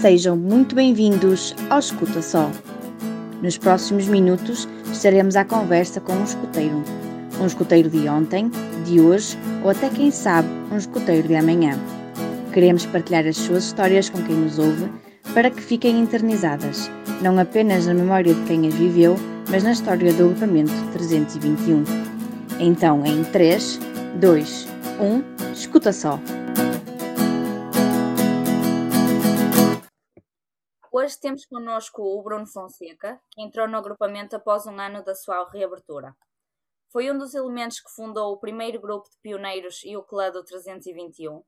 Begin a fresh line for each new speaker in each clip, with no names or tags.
Sejam muito bem-vindos ao Escuta Só. Nos próximos minutos estaremos à conversa com um escuteiro. Um escuteiro de ontem, de hoje ou até quem sabe um escuteiro de amanhã. Queremos partilhar as suas histórias com quem nos ouve para que fiquem eternizadas, não apenas na memória de quem as viveu, mas na história do agrupamento 321. Então, em 3, 2, 1, escuta só!
Hoje temos connosco o Bruno Fonseca, que entrou no agrupamento após um ano da sua reabertura. Foi um dos elementos que fundou o primeiro grupo de pioneiros e o clã do 321.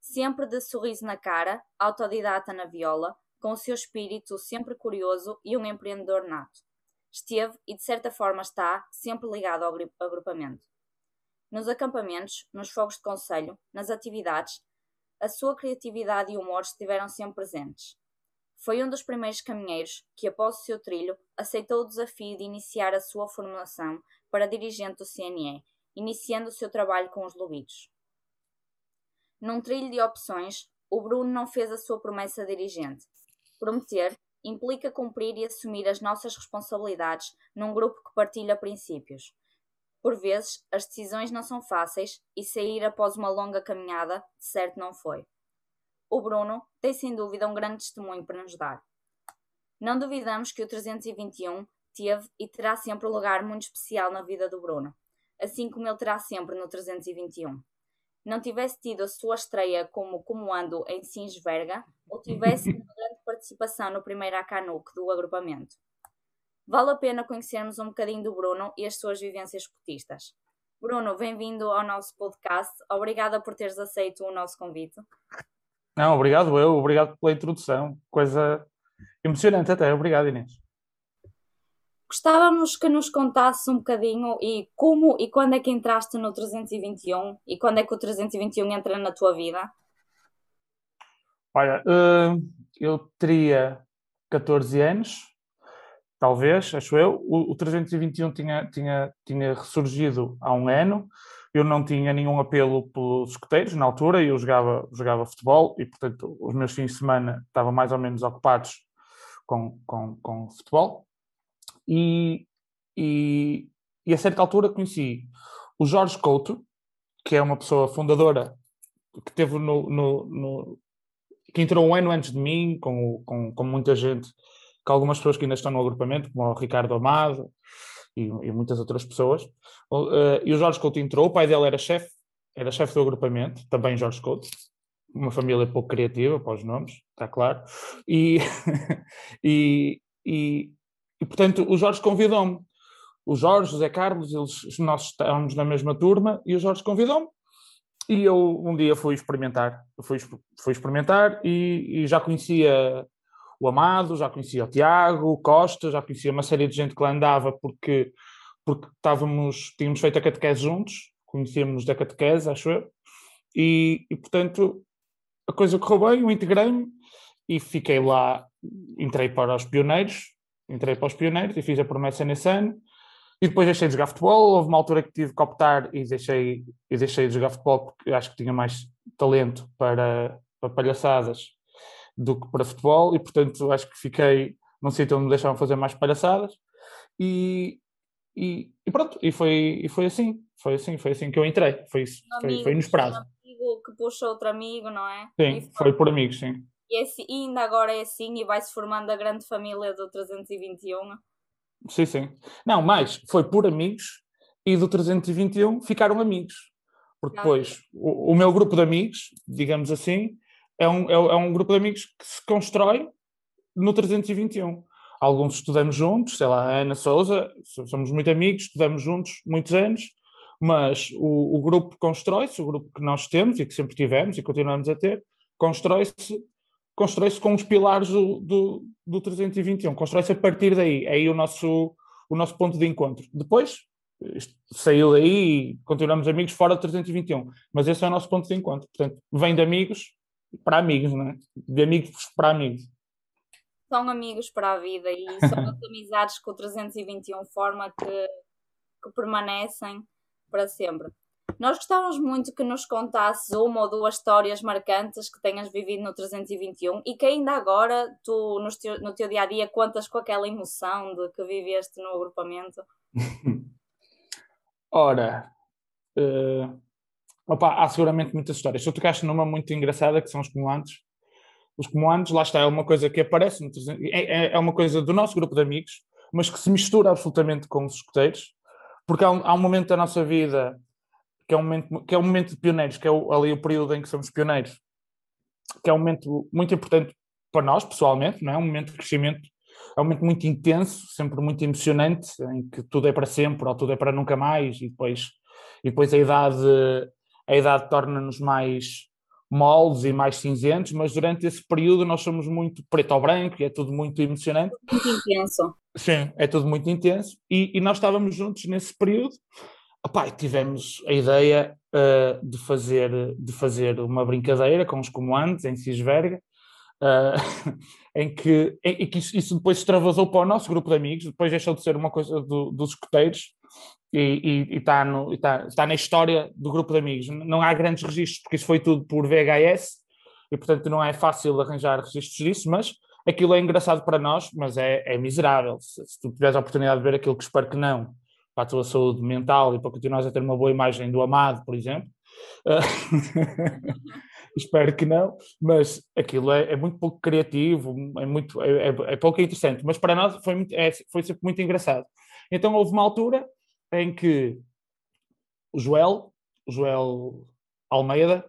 Sempre de sorriso na cara, autodidata na viola, com o seu espírito sempre curioso e um empreendedor nato. Esteve, e de certa forma está, sempre ligado ao agrupamento. Nos acampamentos, nos fogos de conselho, nas atividades, a sua criatividade e humor estiveram sempre presentes. Foi um dos primeiros caminheiros que, após o seu trilho, aceitou o desafio de iniciar a sua formação para dirigente do CNE, iniciando o seu trabalho com os lobitos. Num trilho de opções, o Bruno não fez a sua promessa dirigente. Prometer implica cumprir e assumir as nossas responsabilidades num grupo que partilha princípios. Por vezes, as decisões não são fáceis e sair após uma longa caminhada, certo não foi o Bruno tem sem dúvida um grande testemunho para nos dar. Não duvidamos que o 321 teve e terá sempre um lugar muito especial na vida do Bruno, assim como ele terá sempre no 321. Não tivesse tido a sua estreia como comando em Sinsverga ou tivesse uma grande participação no primeiro Acanuc do agrupamento. Vale a pena conhecermos um bocadinho do Bruno e as suas vivências escotistas. Bruno, bem-vindo ao nosso podcast. Obrigada por teres aceito o nosso convite.
Não, obrigado eu, obrigado pela introdução. Coisa emocionante até. Obrigado, Inês.
Gostávamos que nos contasse um bocadinho e como e quando é que entraste no 321 e quando é que o 321 entra na tua vida?
Olha, uh, eu teria 14 anos, talvez, acho eu. O, o 321 tinha, tinha, tinha ressurgido há um ano eu não tinha nenhum apelo pelos escoteiros na altura, eu jogava, jogava futebol e, portanto, os meus fins de semana estavam mais ou menos ocupados com, com, com futebol. E, e, e a certa altura conheci o Jorge Couto, que é uma pessoa fundadora que teve no, no, no que entrou um ano antes de mim, com, com, com muita gente, com algumas pessoas que ainda estão no agrupamento, como o Ricardo Amado, e, e muitas outras pessoas. Uh, e o Jorge Couto entrou, o pai dele era chefe, era chefe do agrupamento, também Jorge Couto, uma família pouco criativa para os nomes, está claro. E, e, e, e, portanto, o Jorge convidou-me. O Jorge, José Carlos, eles, nós estávamos na mesma turma e o Jorge convidou-me. E eu um dia fui experimentar, fui, fui experimentar e, e já conhecia o Amado, já conhecia o Tiago, o Costa, já conhecia uma série de gente que lá andava porque, porque estávamos, tínhamos feito a catequese juntos, conhecíamos da catequese, acho eu, e, e portanto a coisa correu bem, eu integrei-me e fiquei lá, entrei para os pioneiros, entrei para os pioneiros e fiz a promessa nesse ano. E depois deixei de jogar futebol. Houve uma altura que tive que optar e deixei, e deixei de jogar futebol porque acho que tinha mais talento para, para palhaçadas do que para futebol e, portanto, acho que fiquei num sítio onde me deixavam fazer mais palhaçadas e, e, e, pronto, e foi, e foi assim, foi assim, foi assim que eu entrei, foi isso, um foi, foi inesperado. Um
amigo que puxa outro amigo, não é?
Sim, foi, foi, por amigos, sim.
E, é assim, e ainda agora é assim e vai-se formando a grande família do 321.
Sim, sim. Não, mais, foi por amigos e do 321 ficaram amigos. Porque depois o, o meu grupo de amigos, digamos assim, é um, é, é um grupo de amigos que se constrói no 321. Alguns estudamos juntos, sei lá, a Ana Souza, somos muito amigos, estudamos juntos muitos anos, mas o, o grupo constrói-se, o grupo que nós temos e que sempre tivemos e continuamos a ter, constrói-se constrói com os pilares do, do, do 321, constrói-se a partir daí, é aí o nosso, o nosso ponto de encontro. Depois, saiu daí e continuamos amigos fora do 321, mas esse é o nosso ponto de encontro. Portanto, vem de amigos para amigos, não é? De amigos para amigos.
São amigos para a vida e são as amizades que o 321 forma que, que permanecem para sempre. Nós gostávamos muito que nos contasses uma ou duas histórias marcantes que tenhas vivido no 321 e que ainda agora tu, no teu, no teu dia a dia, contas com aquela emoção de que viveste no agrupamento.
Ora, uh, opa, há seguramente muitas histórias. Tu tocaste numa muito engraçada que são os comandos. Os comandos, lá está, é uma coisa que aparece, é, é, é uma coisa do nosso grupo de amigos, mas que se mistura absolutamente com os escuteiros, porque há um, há um momento da nossa vida que é um momento, que é um momento de pioneiros, que é o, ali o período em que somos pioneiros, que é um momento muito importante para nós, pessoalmente, não é? um momento de crescimento, é um momento muito intenso, sempre muito emocionante, em que tudo é para sempre ou tudo é para nunca mais, e depois, e depois a idade, a idade torna-nos mais moldes e mais cinzentos, mas durante esse período nós somos muito preto ou branco e é tudo muito emocionante.
Muito intenso.
Sim, é tudo muito intenso. E, e nós estávamos juntos nesse período Opa, tivemos a ideia uh, de, fazer, de fazer uma brincadeira com os comandos em Cisverga, uh, em que, em, que isso, isso, depois extravasou para o nosso grupo de amigos, depois deixou de ser uma coisa do, dos escoteiros e, está, está, está na história do grupo de amigos. Não há grandes registros, porque isso foi tudo por VHS e, portanto, não é fácil arranjar registros disso, mas aquilo é engraçado para nós, mas é, é miserável. Se, se tu tiveres a oportunidade de ver aquilo que espero que não para a tua saúde mental e para continuares a ter uma boa imagem do amado, por exemplo. Espero que não, mas aquilo é, é, muito pouco criativo, é, muito, é, é, é pouco interessante, mas para nós foi, muito, é, foi sempre muito engraçado. Então houve uma altura em que o Joel, o Joel Almeida,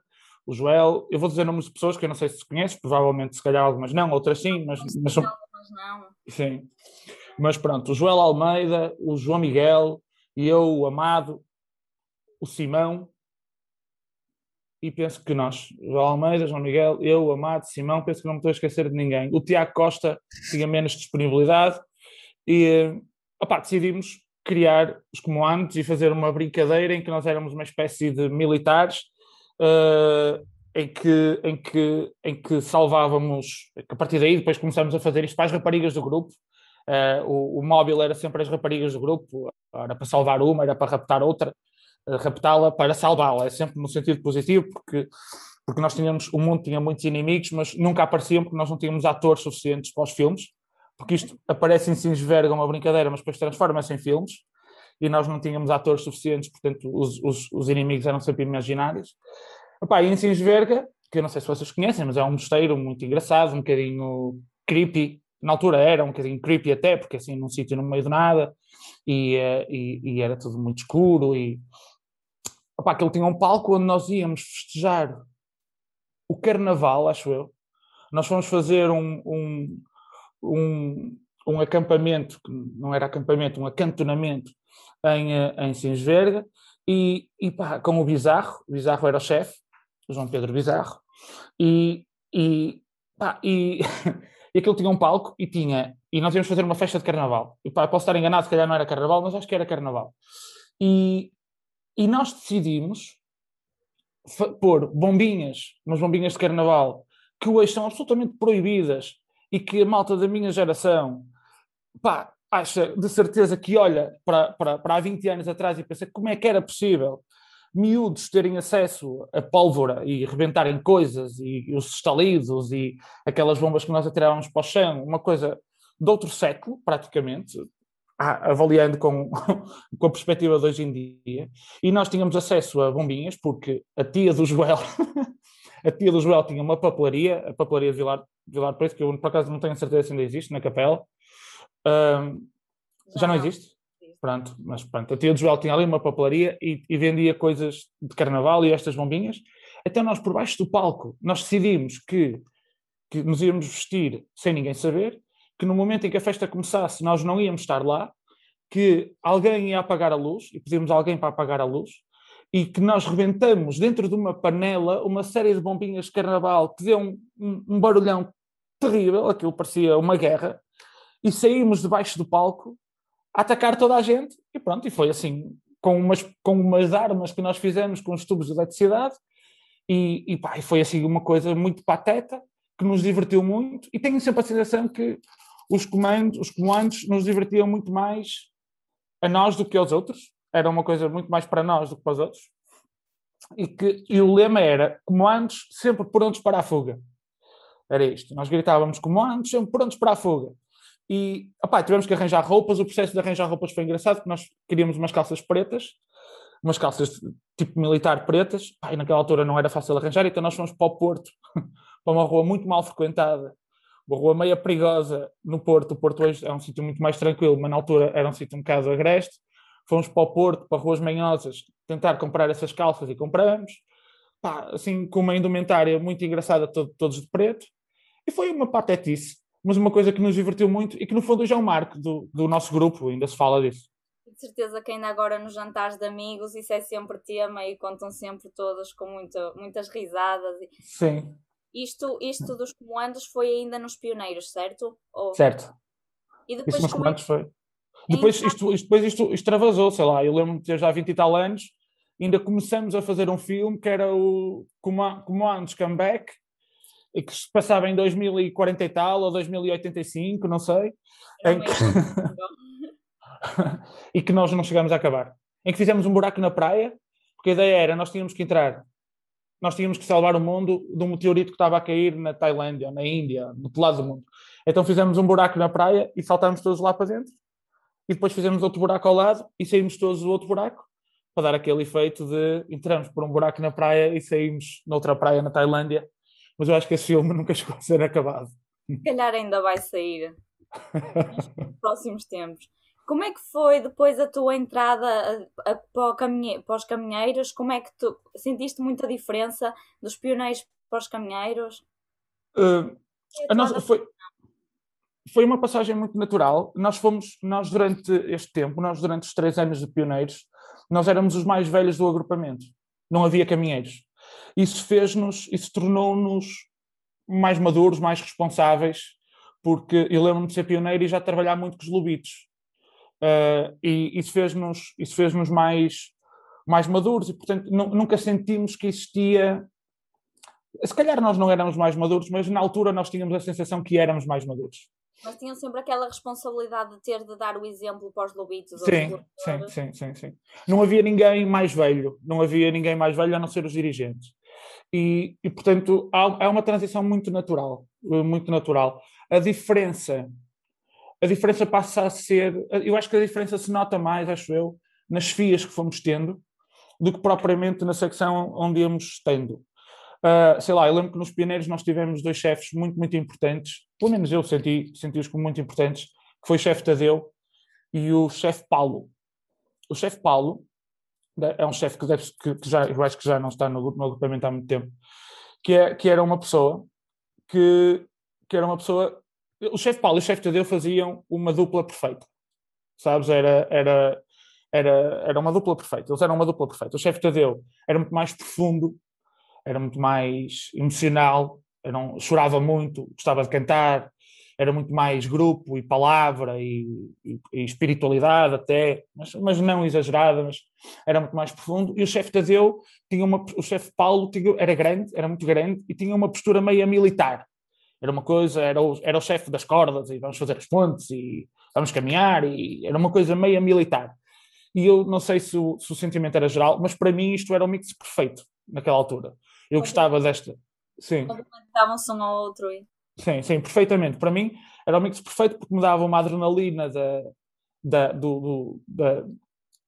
o Joel, eu vou dizer nomes de pessoas que eu não sei se conheces, provavelmente se calhar algumas não, outras sim, mas, mas são...
Algumas não.
Sim. Mas pronto, o Joel Almeida, o João Miguel, e eu, o Amado, o Simão, e penso que nós, João Almeida, João Miguel, eu, o Amado, Simão, penso que não me estou a esquecer de ninguém. O Tiago Costa tinha menos disponibilidade e opa, decidimos criar os comandos e fazer uma brincadeira em que nós éramos uma espécie de militares uh, em, que, em, que, em que salvávamos, a partir daí depois começamos a fazer isto para as raparigas do grupo, Uh, o, o, móvel era sempre as raparigas do grupo, era para salvar uma, era para raptar outra, uh, raptá-la para salvá-la, é sempre no sentido positivo, porque, porque nós tínhamos, o mundo tinha muitos inimigos, mas nunca apareciam porque nós não tínhamos atores suficientes para os filmes, porque isto aparece em Sinsverga uma brincadeira, mas depois transforma-se em filmes, e nós não tínhamos atores suficientes, portanto os, os, os inimigos eram sempre imaginários. Epá, e em Sinsverga, que eu não sei se vocês conhecem, mas é um mosteiro muito engraçado, um bocadinho creepy, na altura era um bocadinho creepy até, porque assim, num sítio no meio do nada, e, eh, e, e era tudo muito escuro, e opá, ele tinha um palco onde nós íamos festejar o carnaval, acho eu. Nós fomos fazer um, um, um, um acampamento, não era acampamento, um acantonamento em, eh, em Sinsverga, e, e pá, com o Bizarro, o Bizarro era o chefe, João Pedro Bizarro, e, e, pá, e e aquilo tinha um palco e tinha. E nós íamos fazer uma festa de carnaval. E pá, posso estar enganado, se calhar não era carnaval, mas acho que era carnaval. E, e nós decidimos pôr bombinhas, umas bombinhas de carnaval, que hoje são absolutamente proibidas e que a malta da minha geração, pá, acha de certeza que olha para, para, para há 20 anos atrás e pensa como é que era possível miúdos terem acesso a pólvora e rebentarem coisas e, os estalidos e aquelas bombas que nós atirávamos para o chão, uma coisa de outro século, praticamente, avaliando com, com a perspectiva de hoje em dia, e nós tínhamos acesso a bombinhas porque a tia do Joel, a tia do Joel tinha uma papelaria, a papelaria de Vilar, Vilar Preto, que eu por acaso não tenho certeza se ainda existe, na capela. Um, já, já não existe? Pronto, mas pronto, a tia do Joel tinha ali uma papelaria e, e, vendia coisas de carnaval e estas bombinhas. Então nós, por baixo do palco, nós decidimos que, que nos íamos vestir sem ninguém saber, que no momento em que a festa começasse nós não íamos estar lá, que alguém ia apagar a luz, e pedimos alguém para apagar a luz, e que nós rebentamos dentro de uma panela uma série de bombinhas de carnaval que deu um, um, barulhão terrível, aquilo parecia uma guerra, e saímos debaixo do palco a atacar toda a gente e pronto, e foi assim, com umas, com umas armas que nós fizemos com os tubos de eletricidade e, e, e foi assim uma coisa muito pateta, que nos divertiu muito e tenho sempre a sensação que os comandos, os comandos nos divertiam muito mais a nós do que aos outros, era uma coisa muito mais para nós do que para os outros. e, que, e o lema era comandos sempre prontos para a fuga. Era isto. Nós gritávamos comandos sempre prontos para a fuga. E opá, tivemos que arranjar roupas. O processo de arranjar roupas foi engraçado, porque nós queríamos umas calças pretas, umas calças tipo militar pretas, pá, e naquela altura não era fácil arranjar, então nós fomos para o Porto, para uma rua muito mal frequentada, uma rua meia perigosa no Porto. O Porto hoje é um sítio muito mais tranquilo, mas na altura era um sítio um bocado agreste. Fomos para o Porto, para ruas manhosas, tentar comprar essas calças e compramos. Pá, assim, com uma indumentária muito engraçada, todo, todos de preto. E foi uma patetice, mas uma coisa que nos divertiu muito e que no fundo já é um marco do, do nosso grupo, ainda se fala disso.
De certeza que ainda agora nos jantares de amigos isso é sempre tema e contam sempre todos com muito, muitas risadas.
Sim.
Isto, isto dos comandos foi ainda nos pioneiros, certo?
Ou... Certo. E depois Isso nos comandos foi. Depois isto, isto, depois isto extravasou, sei lá, eu lembro-me de ter já 20 e tal anos, ainda começamos a fazer um filme que era o Comandos Comeback, e que se passava em 2040 e tal, ou 2085, não sei, em que... e que nós não chegamos a acabar. Em que fizemos um buraco na praia, porque a ideia era, nós tínhamos que entrar, nós tínhamos que salvar o mundo de um meteorito que estava a cair na Tailândia, na Índia, do outro lado do mundo. Então fizemos um buraco na praia e saltámos todos lá para dentro, e depois fizemos outro buraco ao lado e saímos todos do outro buraco, para dar aquele efeito de entramos por um buraco na praia e saímos noutra praia na Tailândia, mas eu acho que esse filme nunca chegou a ser acabado.
Se calhar ainda vai sair nos próximos tempos. Como é que foi depois a tua entrada a, a, para, caminhe, para, os caminheiros? Como é que tu sentiste muita diferença dos pioneiros para os caminheiros?
Uh, a nossa, foi, foi uma passagem muito natural. Nós fomos, nós durante este tempo, nós durante os três anos de pioneiros, nós éramos os mais velhos do agrupamento. Não havia caminheiros isso fez-nos, isso tornou-nos mais maduros, mais responsáveis, porque eu lembro-me de ser pioneiro e já trabalhar muito com os lobitos. Uh, e isso fez-nos isso fez-nos mais mais maduros e portanto nunca sentimos que existia se calhar nós não éramos mais maduros mas na altura nós tínhamos a sensação que éramos mais maduros
mas tinham sempre aquela responsabilidade de ter de dar o exemplo para os lobitos.
Sim, sim, sim, sim, sim. Não havia ninguém mais velho, não havia ninguém mais velho a não ser os dirigentes. E, e portanto, há, há uma transição muito natural, muito natural. A diferença, a diferença passa a ser, eu acho que a diferença se nota mais, acho eu, nas FIAs que fomos tendo, do que propriamente na secção onde íamos tendo. Uh, sei lá, eu lembro que nos pioneiros nós tivemos dois chefes muito, muito importantes, pelo menos eu senti, senti-os como muito importantes, que foi o chefe Tadeu e o chefe Paulo. O chefe Paulo é um chefe que, deve, que, que, já, eu acho que já não está no, no agrupamento há muito tempo, que, é, que era uma pessoa que, que era uma pessoa. O chefe Paulo e o chefe Tadeu faziam uma dupla perfeita. Sabes? Era, era, era, era uma dupla perfeita. Eles eram uma dupla perfeita. O chefe Tadeu era muito mais profundo, era muito mais emocional, não, chorava muito, gostava de cantar, era muito mais grupo e palavra e, e, e espiritualidade até, mas, mas, não exagerada, mas era muito mais profundo. E o chefe Tadeu tinha uma, o chefe Paulo tinha, era grande, era muito grande e tinha uma postura meio militar. Era uma coisa, era o, era o chefe das cordas e vamos fazer as pontes e vamos caminhar e era uma coisa meio militar. E eu não sei se o, se o sentimento era geral, mas para mim isto era o mix perfeito naquela altura. Eu gostava desta. Sim.
Complementavam-se um ao outro.
Sim, sim, perfeitamente. Para mim era o mix perfeito porque me dava uma adrenalina da, da, do, do, da,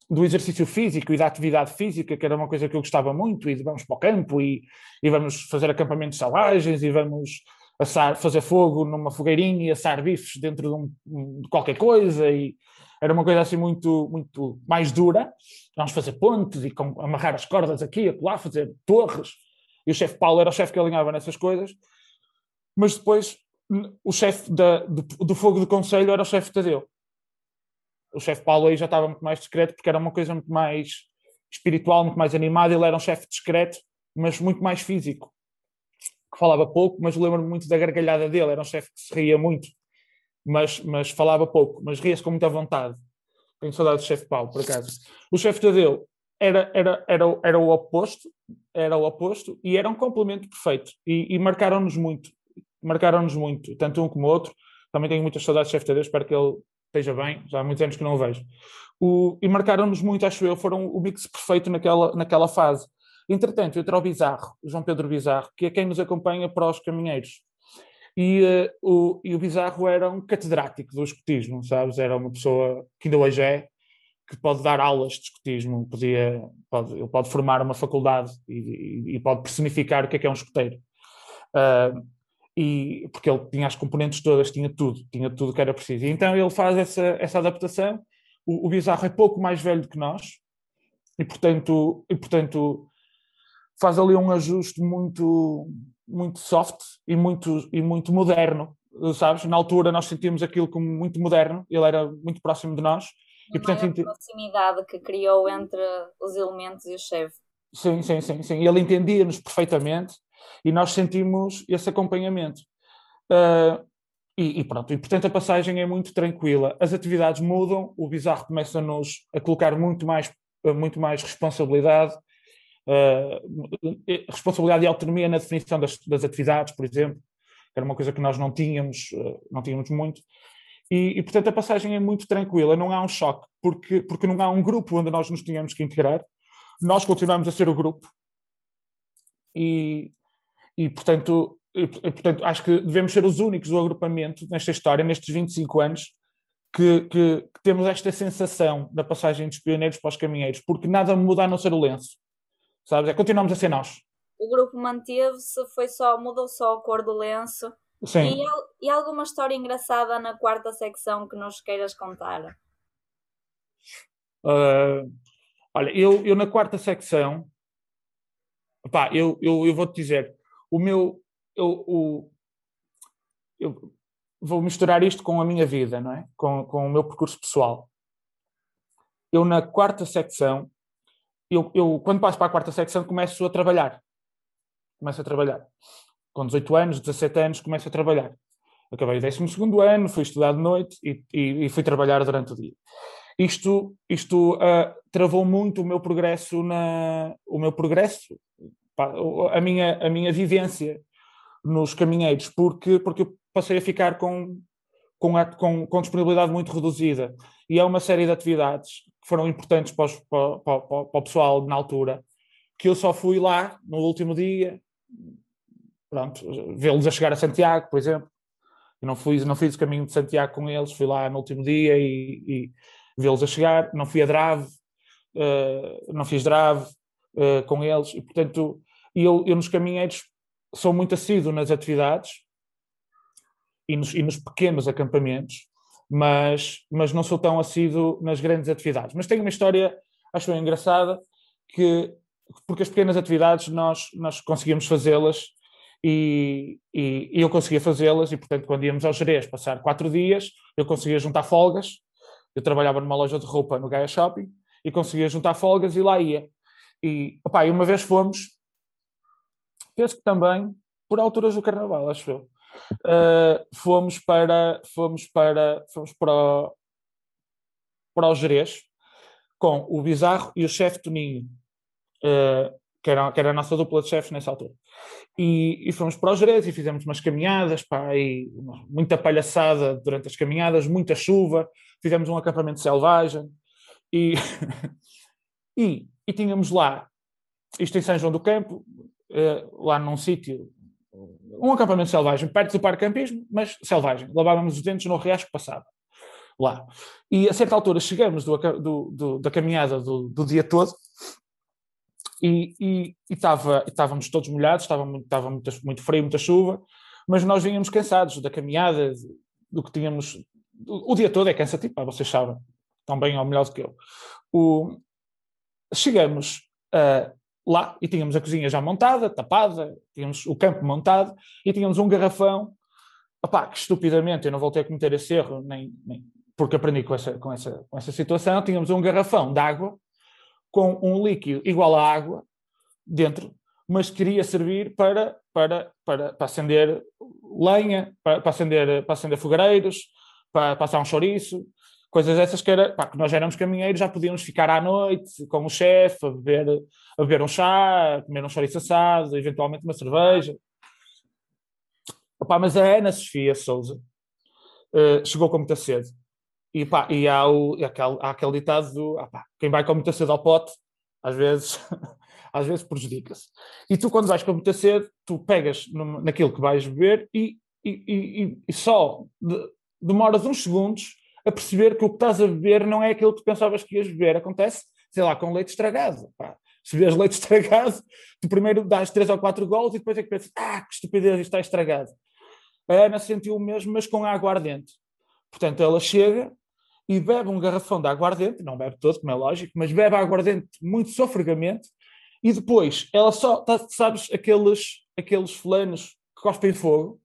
do exercício físico e da atividade física, que era uma coisa que eu gostava muito, e vamos para o campo e, e vamos fazer acampamentos selvagens e vamos assar, fazer fogo numa fogueirinha e assar bifes dentro de, um, de qualquer coisa e era uma coisa assim muito, muito mais dura. Vamos fazer pontes e com, amarrar as cordas aqui, acolá, fazer torres. E o chefe Paulo era o chefe que alinhava nessas coisas. Mas depois o chefe do, do fogo do conselho era o chefe Tadeu. O chefe Paulo aí já estava muito mais discreto porque era uma coisa muito mais espiritual, muito mais animada. Ele era um chefe discreto, mas muito mais físico. Que falava pouco, mas lembro-me muito da gargalhada dele. Era um chefe que se ria muito mas, mas falava pouco, mas ria-se com muita vontade. Tenho saudade do chefe Paulo, por acaso. O chefe Tadeu era, era, era, era o oposto, era o oposto, e era um complemento perfeito. E, e marcaram-nos muito, marcaram-nos muito, tanto um como o outro. Também tenho muitas saudades do chefe Tadeu, espero que ele esteja bem, já há muitos anos que não o vejo. O, e marcaram-nos muito, acho eu, foram o mix perfeito naquela, naquela fase. Entretanto, entra o Bizarro, o João Pedro Bizarro, que é quem nos acompanha para os caminheiros. E, uh, o, e o Bizarro era um catedrático do escotismo, sabes? Era uma pessoa que ainda hoje é, que pode dar aulas de escotismo, podia, pode, ele pode formar uma faculdade e, e, pode personificar o que é que é um escoteiro. Uh, e, porque ele tinha as componentes todas, tinha tudo, tinha tudo que era preciso. E então ele faz essa, essa adaptação. O, o Bizarro é pouco mais velho do que nós e, portanto, e, portanto faz ali um ajuste muito, muito soft e muito, e muito moderno, sabes? Na altura nós sentimos aquilo como muito moderno, ele era muito próximo de nós.
E, portanto, a proximidade que criou entre os elementos e o chefe.
Sim, sim, sim, sim. Ele entendia-nos perfeitamente e nós sentimos esse acompanhamento. Uh, e, e, pronto, e portanto a passagem é muito tranquila. As atividades mudam, o bizarro começa-nos a colocar muito mais, muito mais responsabilidade, uh, responsabilidade e autonomia na definição das, das, atividades, por exemplo, que era uma coisa que nós não tínhamos, uh, não tínhamos muito. E, e, portanto a passagem é muito tranquila, não há um choque, porque, porque não há um grupo onde nós nos tínhamos que integrar. Nós continuamos a ser o grupo. E, e portanto, e, portanto, acho que devemos ser os únicos do agrupamento nesta história, nestes 25 anos, que, que, que, temos esta sensação da passagem dos pioneiros para os caminheiros, porque nada muda a não ser o lenço. Sabes? É, continuamos a ser nós.
O grupo manteve-se, foi só, mudou só a cor do lenço.
Sim.
E, e alguma história engraçada na quarta secção que nos queiras contar?
Uh, olha, eu, eu na quarta secção, pá, eu, eu, eu vou-te dizer, o meu. Eu, o, eu vou misturar isto com a minha vida, não é? Com, com o meu percurso pessoal. Eu, na quarta secção, eu, eu, quando passo para a quarta secção, começo a trabalhar. Começo a trabalhar. Com 18 anos, 17 anos, começo a trabalhar. Acabei o 12 ano, fui estudar de noite e, e, e, fui trabalhar durante o dia. Isto, isto uh, travou muito o meu progresso na, o meu progresso, a minha, a minha vivência nos caminheiros, porque, porque eu passei a ficar com, com, a, com, com disponibilidade muito reduzida. E é uma série de atividades que foram importantes para, os, para, para, para, o pessoal na altura, que eu só fui lá no último dia, vê-los a chegar a Santiago, por exemplo. Eu não, fui, não fiz o caminho de Santiago com eles, fui lá no último dia e, e vê-los a chegar. Não fui a Drave, uh, não fiz Drave uh, com eles, e portanto eu, eu nos caminheiros sou muito assíduo nas atividades e nos, e nos pequenos acampamentos, mas, mas não sou tão assíduo nas grandes atividades. Mas tenho uma história, acho engraçada, que porque as pequenas atividades nós, nós conseguimos fazê-las e, e, e, eu conseguia fazê-las e, portanto, quando íamos ao Jerez passar quatro dias, eu conseguia juntar folgas. Eu trabalhava numa loja de roupa no Gaia Shopping e conseguia juntar folgas e lá ia. E, opa, e uma vez fomos penso que também por alturas do Carnaval, acho eu. Uh, fomos para fomos para fomos para o, para o Jerez com o Bizarro e o chefe Toninho uh, que, era, que era a nossa dupla de chefes nessa altura e, e fomos para o Jerez e fizemos umas caminhadas pá, e muita palhaçada durante as caminhadas, muita chuva fizemos um acampamento selvagem e, e, e tínhamos lá isto em São João do Campo uh, lá num sítio, um acampamento selvagem, perto do parque campismo, mas selvagem. Lavávamos os dentes no riacho que passava lá. E a certa altura chegamos do, do, do, da caminhada do, dia todo e, estávamos todos molhados, estava, muito, estava muito, muito frio, muita chuva, mas nós vínhamos cansados da caminhada, do que tínhamos. O, o dia todo é cansativo, vocês sabem, tão bem ou melhor do que eu. O, chegamos a lá e tínhamos a cozinha já montada, tapada, tínhamos o campo montado e tínhamos um garrafão. Opá, que estupidamente eu não voltei a cometer esse erro, nem, nem porque aprendi com essa, com, essa, com essa situação. Tínhamos um garrafão de água com um líquido igual à água dentro, mas queria servir para, para, para, para acender lenha, para, para, acender, para acender fogareiros, para passar um chouriço, coisas essas que, era, pá, que nós éramos caminheiros, já podíamos ficar à noite com o chefe, a beber, a beber um chá, a comer um chouriço assado, eventualmente uma cerveja. Opa, mas a Ana Sofia Souza uh, chegou com muita sede. E, pá, e há, o, aquele, há aquele ditado do ah, pá, quem vai com muita sede ao pote, às vezes, às vezes prejudica-se. E tu, quando vais com muita sede, tu pegas no, naquilo que vais beber e, e, e, e só de, demoras uns segundos a perceber que o que estás a beber não é aquilo que pensavas que ias beber. Acontece, sei lá, com leite estragado. Pá. Se bebes leite estragado, tu primeiro dás três ou quatro gols e depois é que pensas, ah, que estupidez, isto está estragado. A Ana sentiu o mesmo, mas com água ardente. Portanto, ela chega e bebe um garrafão de aguardente, não bebe todo, como é lógico, mas bebe aguardente muito sofregamente, e depois ela só, tá, sabes, aqueles, aqueles fulanos que cospem fogo,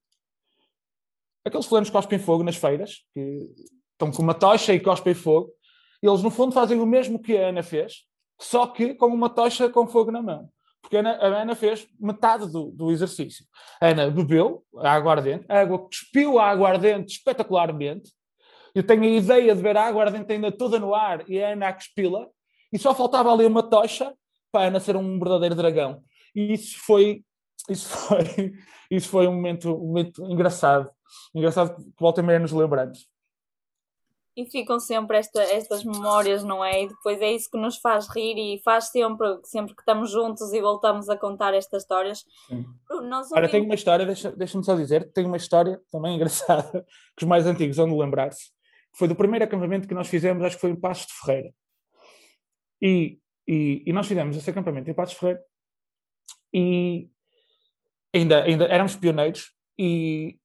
aqueles fulanos que cospem fogo nas feiras, que estão com uma tocha e cospem fogo, eles no fundo fazem o mesmo que a Ana fez, só que com uma tocha com fogo na mão. Porque a Ana, a Ana fez metade do, do, exercício. A Ana bebeu a água ardente, a água cuspiu a água ardente espetacularmente, eu tenho a ideia de ver a água ardente ainda toda no ar e a Ana a cuspila, e só faltava ali uma tocha para a Ana ser um verdadeiro dragão. E isso foi, isso foi, isso foi um, momento, um momento engraçado. Engraçado que volta e meia nos lembramos.
E ficam sempre esta, estas memórias, não é? E depois é isso que nos faz rir e faz sempre, sempre que estamos juntos e voltamos a contar estas histórias.
Nós Ora, tenho uma história, deixa-me deixa só dizer, tenho uma história também engraçada, que os mais antigos vão lembrar-se foi do primeiro acampamento que nós fizemos, acho que foi em Passos de Ferreira. E, e, e nós fizemos esse acampamento em Passos de Ferreira e ainda, ainda éramos pioneiros e,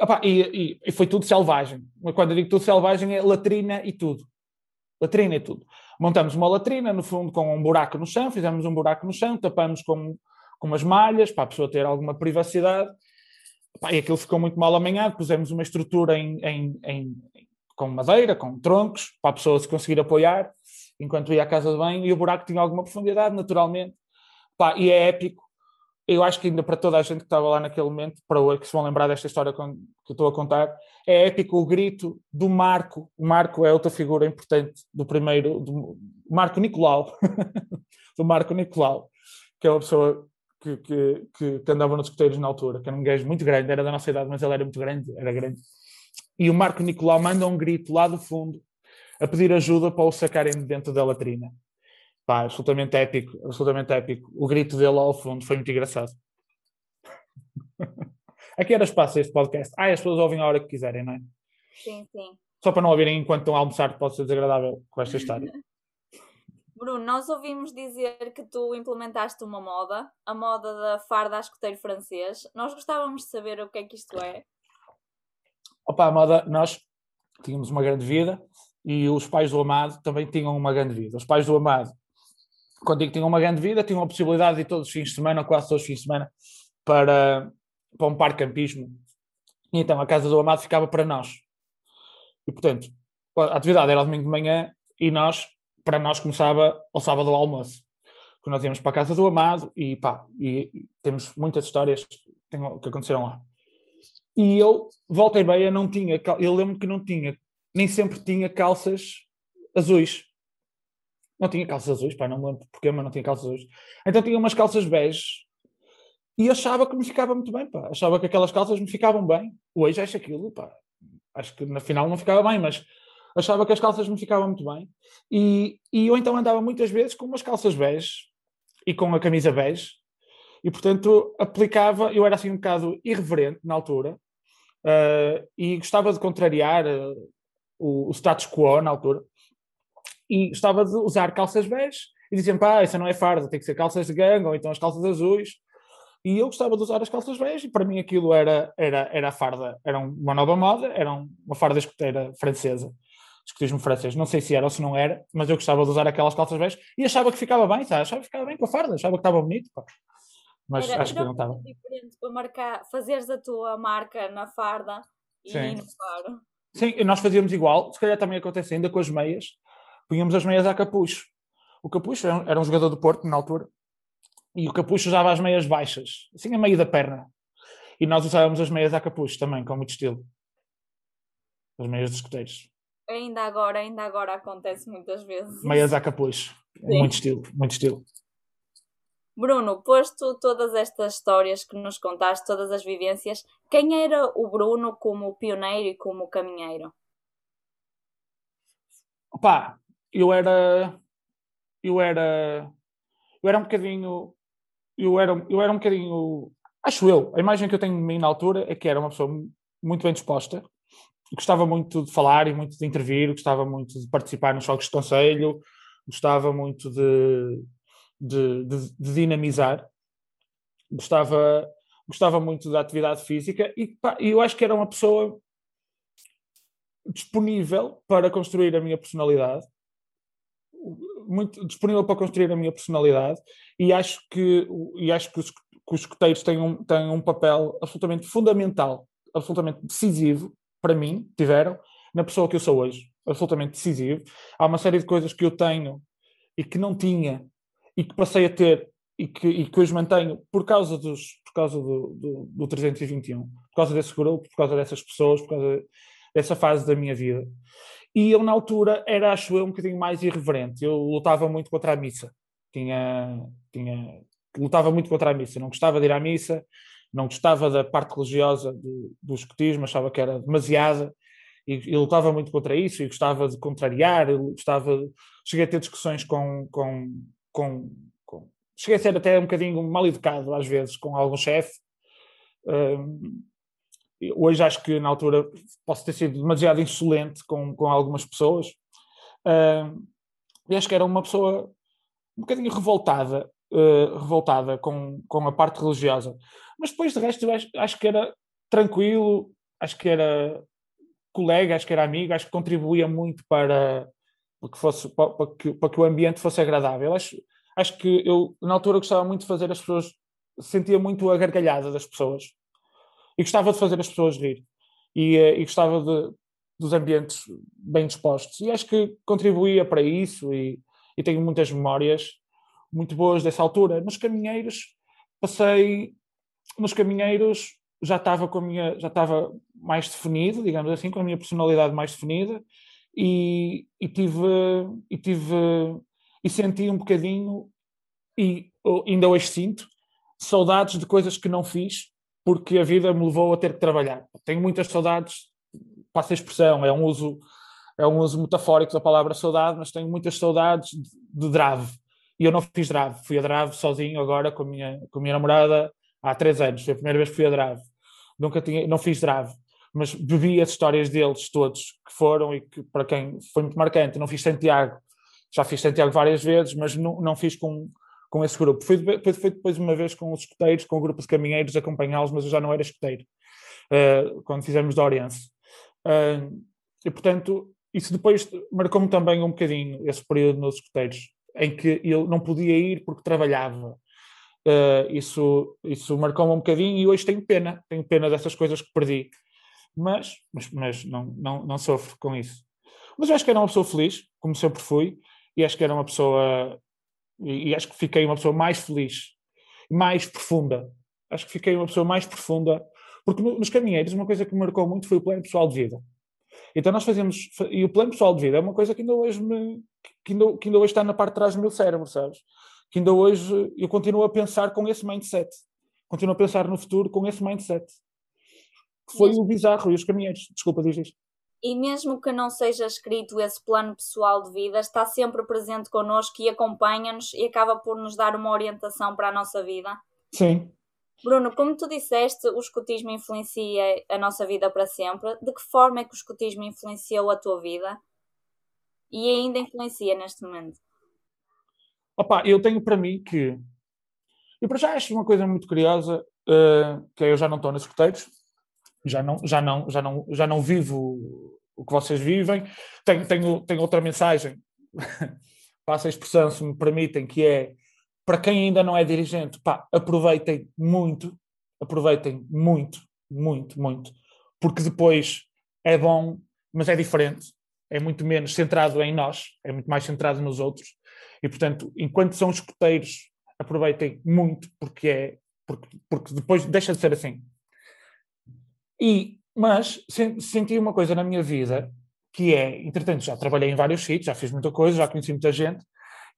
opa, e, e, foi tudo selvagem. Quando eu digo tudo selvagem é latrina e tudo. Latrina e tudo. Montamos uma latrina, no fundo, com um buraco no chão, fizemos um buraco no chão, tapamos com, com umas malhas para a pessoa ter alguma privacidade. e aquilo ficou muito mal amanhado, pusemos uma estrutura em, em, em, com madeira, com troncos, para a pessoa se conseguir apoiar, enquanto ia à casa de banho, e o buraco tinha alguma profundidade, naturalmente. Pá, e é épico. Eu acho que ainda para toda a gente que estava lá naquele momento, para o que se vão lembrar desta história que eu estou a contar, é épico o grito do Marco. O Marco é outra figura importante do primeiro, do Marco Nicolau, do Marco Nicolau, que é uma pessoa que, que, que, que andava nos escuteiros na altura, que era um gajo muito grande, era da nossa idade, mas ele era muito grande, era grande e o Marco Nicolau manda um grito lá do fundo a pedir ajuda para o sacarem de dentro da latrina. Pá, absolutamente épico, absolutamente épico. O grito dele ao fundo foi muito engraçado. a que horas passa este podcast? Ah, as pessoas ouvem a hora que quiserem, não é?
Sim, sim.
Só para não ouvirem enquanto estão a almoçar, pode ser desagradável com esta história.
Bruno, nós ouvimos dizer que tu implementaste uma moda, a moda da farda a escoteiro francês. Nós gostávamos de saber o que é que isto é.
Opa, a moda, nós tínhamos uma grande vida e os pais do Amado também tinham uma grande vida. Os pais do Amado, quando digo tinham uma grande vida, tinham a possibilidade de todos os fins de semana, ou quase todos os fins de semana, para, para um parque campismo. E então a casa do Amado ficava para nós. E portanto, a atividade era domingo de manhã e nós, para nós, começava ao sábado ao almoço. Porque nós íamos para a casa do Amado e pá, e, e temos muitas histórias que aconteceram lá. E eu, volta e meia, não tinha. Eu lembro que não tinha, nem sempre tinha calças azuis. Não tinha calças azuis, pá, não me lembro porquê, mas não tinha calças azuis. Então tinha umas calças bege e achava que me ficava muito bem, pá. Achava que aquelas calças me ficavam bem. Hoje acho aquilo, pá. Acho que na final não ficava bem, mas achava que as calças me ficavam muito bem. E, e eu então andava muitas vezes com umas calças bege e com a camisa bege. E portanto aplicava, eu era assim um bocado irreverente na altura, uh, e gostava de contrariar uh, o, o, status quo na altura e gostava de usar calças bege e diziam, pá, essa não é farda, tem que ser calças de gangue ou então as calças azuis. E eu gostava de usar as calças bege e para mim aquilo era, era, era a farda, era uma nova moda, era uma farda escoteira francesa, escotismo francês. Não sei se era ou se não era, mas eu gostava de usar aquelas calças bege e achava que ficava bem, sabe? achava que ficava bem com a farda, achava que estava bonito. Pá mas era, acho que não estava.
diferente para marcar, fazeres a tua marca na farda e Sim. no faro.
Sim, nós fazíamos igual, se calhar também acontece ainda com as meias, punhamos as meias a capucho. O capucho era um, era um jogador do Porto na altura, e o capucho usava as meias baixas, assim a meio da perna. E nós usávamos as meias a capucho também, com muito estilo. As meias dos escoteiros.
Ainda agora, ainda agora acontece muitas vezes.
Meias a capucho. Muito estilo, muito estilo.
Bruno, posto todas estas histórias que nos contaste, todas as vivências, quem era o Bruno como pioneiro e como caminheiro?
Opa, eu era. Eu era. eu era um bocadinho, eu era, eu era um bocadinho, acho eu, a imagem que eu tenho de mim na altura é que era uma pessoa muito bem disposta, gostava muito de falar e muito de intervir, gostava muito de participar nos jogos de conselho, gostava muito de, de, de, de dinamizar, gostava, gostava muito da atividade física e pá, eu acho que era uma pessoa disponível para construir a minha personalidade, muito disponível para construir a minha personalidade e acho que, e acho que os, que os escuteiros têm um, têm um papel absolutamente fundamental, absolutamente decisivo para mim, tiveram, na pessoa que eu sou hoje. Absolutamente decisivo. Há uma série de coisas que eu tenho e que não tinha e que passei a ter e que, e que hoje mantenho por causa, dos, por causa do, do, do 321, por causa desse grupo, por causa dessas pessoas, por causa dessa fase da minha vida. E eu, na altura, era, acho eu, um bocadinho mais irreverente. Eu lutava muito contra a missa. Tinha, tinha, lutava muito contra a missa. Não gostava de ir à missa, não gostava da parte religiosa do, do escotismo, achava que era demasiada e, e, lutava muito contra isso e gostava de contrariar, gostava, cheguei a ter discussões com, com, com, com cheguei a ser até um bocadinho mal educado às vezes com algum chefe. Um, hoje acho que na altura posso ter sido demasiado insolente com, com algumas pessoas. Um, e acho que era uma pessoa um bocadinho revoltada, uh, revoltada com, com a parte religiosa. Mas depois de resto, acho, acho que era tranquilo, acho que era colega, acho que era amigo, acho que contribuía muito para, para, que, fosse, para, para que, para que o ambiente fosse agradável. Acho, acho que eu, na altura, gostava muito de fazer as pessoas, sentia muito a gargalhada das pessoas e gostava de fazer as pessoas rir e, eh, e gostava de, dos ambientes bem dispostos. E acho que contribuía para isso e, e tenho muitas memórias muito boas dessa altura. Nos caminheiros passei nos caminheiros já estava com a minha já estava mais definido digamos assim com a minha personalidade mais definida e, e tive e tive e senti um bocadinho e ainda hoje sinto saudades de coisas que não fiz porque a vida me levou a ter que trabalhar. Tenho muitas saudades passa a expressão é um uso é um uso metafórico da palavra saudade mas tenho muitas saudades de, de drave e eu não fiz drave fui a drave sozinho agora com a minha com a minha namorada há três anos, foi a primeira vez que fui a Drave. Nunca tinha, não fiz Drave, mas bebi as histórias deles todos que foram e que para quem foi muito marcante. Não fiz Santiago, já fiz Santiago várias vezes, mas não, não fiz com, com esse grupo. Fui, foi depois uma vez com os escuteiros, com o grupo de caminheiros, acompanhá-los, mas eu já não era escuteiro, uh, quando fizemos de Oriense. Uh, e portanto, isso depois marcou-me também um bocadinho, esse período nos escuteiros, em que eu não podia ir porque trabalhava Uh, isso isso marcou-me um bocadinho e hoje tenho pena, tenho pena dessas coisas que perdi. Mas, mas, mas não, não, não sofro com isso. Mas eu acho que era uma pessoa feliz, como sempre fui, e acho que era uma pessoa. E, acho que fiquei uma pessoa mais feliz, mais profunda. Acho que fiquei uma pessoa mais profunda, porque no, nos caminheiros uma coisa que me marcou muito foi o plano pessoal de vida. Então nós fazemos. E o plano pessoal de vida é uma coisa que ainda hoje me. que ainda, que ainda hoje está na parte de trás do meu cérebro, sabes? que ainda hoje eu continuo a pensar com esse mindset. Continuo a pensar no futuro com esse mindset. Que foi mesmo. o bizarro e os caminheiros. Desculpa, diz isto.
E mesmo que não seja escrito esse plano pessoal de vida, está sempre presente connosco e acompanha-nos e acaba por nos dar uma orientação para a nossa vida.
Sim.
Bruno, como tu disseste, o escutismo influencia a nossa vida para sempre. De que forma é que o escutismo influenciou a tua vida? E ainda influencia neste momento?
Opa, eu tenho para mim que. Eu para já acho uma coisa muito curiosa, uh, que eu já não estou nos escuteiros, já não, já, não, já, não, já não vivo o que vocês vivem. Tenho, tenho, tenho outra mensagem, passa a expressão, se me permitem, que é para quem ainda não é dirigente, pá, aproveitem muito, aproveitem muito, muito, muito, porque depois é bom, mas é diferente, é muito menos centrado em nós, é muito mais centrado nos outros. E, portanto, enquanto são escuteiros, aproveitem muito, porque é porque, porque depois deixa de ser assim. E, mas senti uma coisa na minha vida que é, entretanto, já trabalhei em vários sítios, já fiz muita coisa, já conheci muita gente,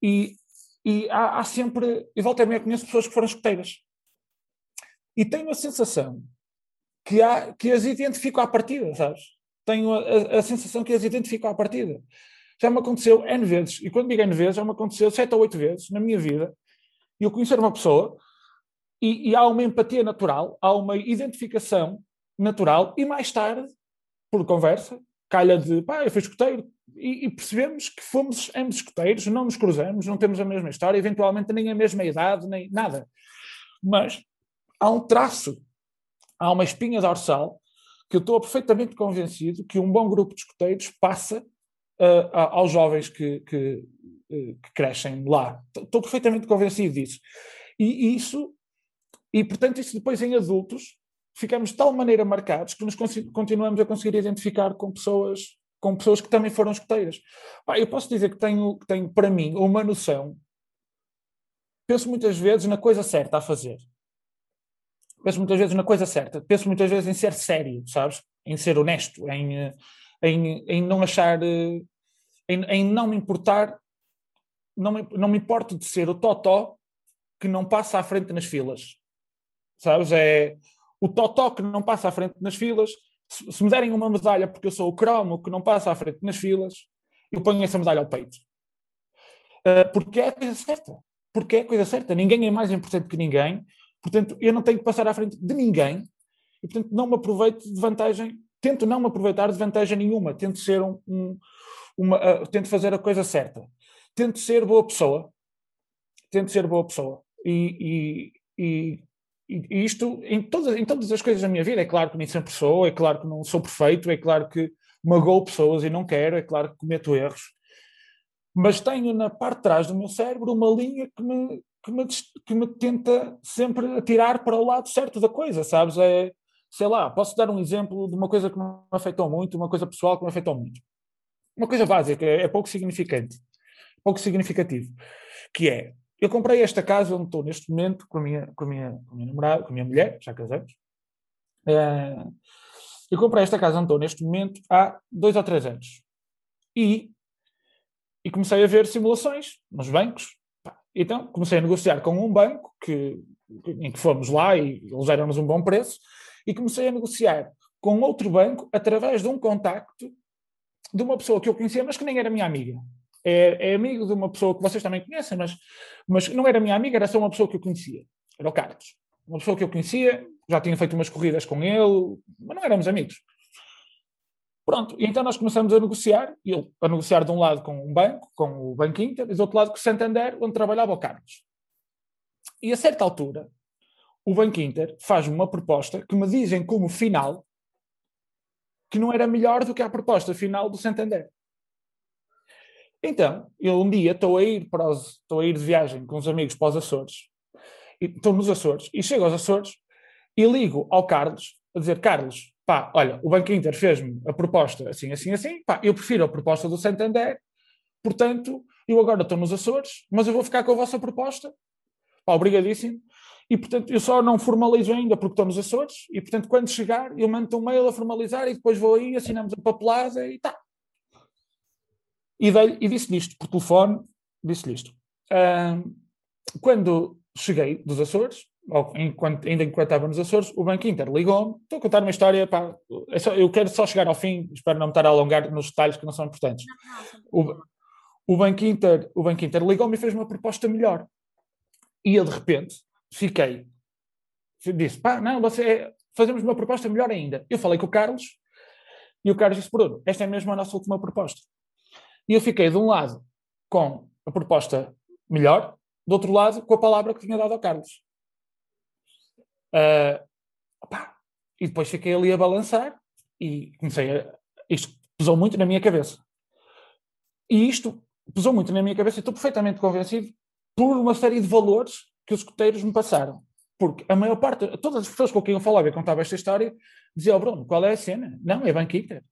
e, e há, há sempre, e volta a mim, conheço pessoas que foram escuteiras. E tenho a sensação que, há, que as identifico à partida, sabes? Tenho a, a, a sensação que as identifico à partida já me aconteceu N vezes, e quando digo N vezes, já me aconteceu 7 ou 8 vezes na minha vida, eu conhecer uma pessoa e, e há uma empatia natural, há uma identificação natural e mais tarde, por conversa, calha de pá, eu fui escoteiro e, e, percebemos que fomos ambos escoteiros, não nos cruzamos, não temos a mesma história, eventualmente nem a mesma idade, nem nada. Mas há um traço, há uma espinha dorsal que eu estou perfeitamente convencido que um bom grupo de escoteiros passa uh, aos jovens que, que, uh, que, crescem lá. Estou perfeitamente convencido disso. E isso, e portanto, isso depois em adultos, ficamos de tal maneira marcados que nos continuamos a conseguir identificar com pessoas com pessoas que também foram escoteiras. eu posso dizer que tenho, tenho, para mim, uma noção. Penso muitas vezes na coisa certa a fazer penso muitas vezes na coisa certa, penso muitas vezes em ser sério, sabes? Em ser honesto, em, em, em não achar, em, em não me importar, não me, não me importo de ser o totó que não passa à frente nas filas, sabes? É o totó que não passa à frente nas filas. Se, se me derem uma medalha porque eu sou o cromo que não passa à frente nas filas, eu ponho essa medalha ao peito. Uh, porque é a coisa certa. Porque é a coisa certa. Ninguém é mais importante que ninguém Portanto, eu não tenho que passar à frente de ninguém e, portanto, não me aproveito de vantagem, tento não me aproveitar de vantagem nenhuma, tento ser um, um uma, uh, tento fazer a coisa certa, tento ser boa pessoa, tento ser boa pessoa. E, e, e, e isto em todas, em todas as coisas da minha vida, é claro que nem sempre sou, é claro que não sou perfeito, é claro que magoo pessoas e não quero, é claro que cometo erros, mas tenho na parte de trás do meu cérebro uma linha que me, que me, que me tenta sempre atirar para o lado certo da coisa, sabes? É, sei lá, posso dar um exemplo de uma coisa que me afetou muito, uma coisa pessoal que me afetou muito. Uma coisa básica, é, pouco significante, pouco significativo, que é, eu comprei esta casa onde estou neste momento com a minha, com a minha, com a minha namorada, com a minha mulher, já casamos. Uh, eu comprei esta casa onde estou neste momento há dois ou três anos. E, e comecei a ver simulações nos bancos então comecei a negociar com um banco que, em que fomos lá e eles deram-nos um bom preço, e comecei a negociar com outro banco através de um contacto de uma pessoa que eu conhecia, mas que nem era minha amiga. É, é amigo de uma pessoa que vocês também conhecem, mas, mas não era minha amiga, era só uma pessoa que eu conhecia. Era o Carlos. Uma pessoa que eu conhecia, já tinha feito umas corridas com ele, mas não éramos amigos. Pronto, e então nós começamos a negociar, eu a negociar de um lado com um banco, com o Banco Inter, e do outro lado com o Santander, onde trabalhava o Carlos. E a certa altura, o Banco Inter faz-me uma proposta que me dizem como final que não era melhor do que a proposta final do Santander. Então, eu um dia estou a ir para os, estou a ir de viagem com os amigos para os Açores, e estou nos Açores, e chego aos Açores e ligo ao Carlos a dizer, Carlos, pá, olha, o Banco Inter fez-me a proposta assim, assim, assim, pá, eu prefiro a proposta do Santander, portanto, eu agora estou nos Açores, mas eu vou ficar com a vossa proposta, pá, obrigadíssimo, e portanto eu só não formalizo ainda porque estou nos Açores, e portanto quando chegar eu mando um mail a formalizar e depois vou aí, assinamos a papelada e tá. E, e disse-lhe isto por telefone, disse-lhe isto. Uh, quando cheguei dos Açores, enquanto, ainda enquanto estava nos Açores, o Banco Inter ligou-me. Estou a contar uma história, pá, é só, eu quero só chegar ao fim, espero não me estar a alongar nos detalhes que não são importantes. O, o Banco Inter, o Banco Inter ligou-me e fez uma proposta melhor. E eu, de repente, fiquei. Disse, pá, não, você, fazemos uma proposta melhor ainda. Eu falei com o Carlos e o Carlos disse, Bruno, esta é mesmo a nossa última proposta. E eu fiquei, de um lado, com a proposta melhor, do outro lado, com a palavra que tinha dado ao Carlos. Uh, e depois fiquei ali a balançar e comecei a. Isto pesou muito na minha cabeça. E isto pesou muito na minha cabeça e estou perfeitamente convencido por uma série de valores que os escuteiros me passaram. Porque a maior parte, todas as pessoas com quem eu falava e contava esta história, diziam, oh, Bruno, qual é a cena? Não, é Banco Inter.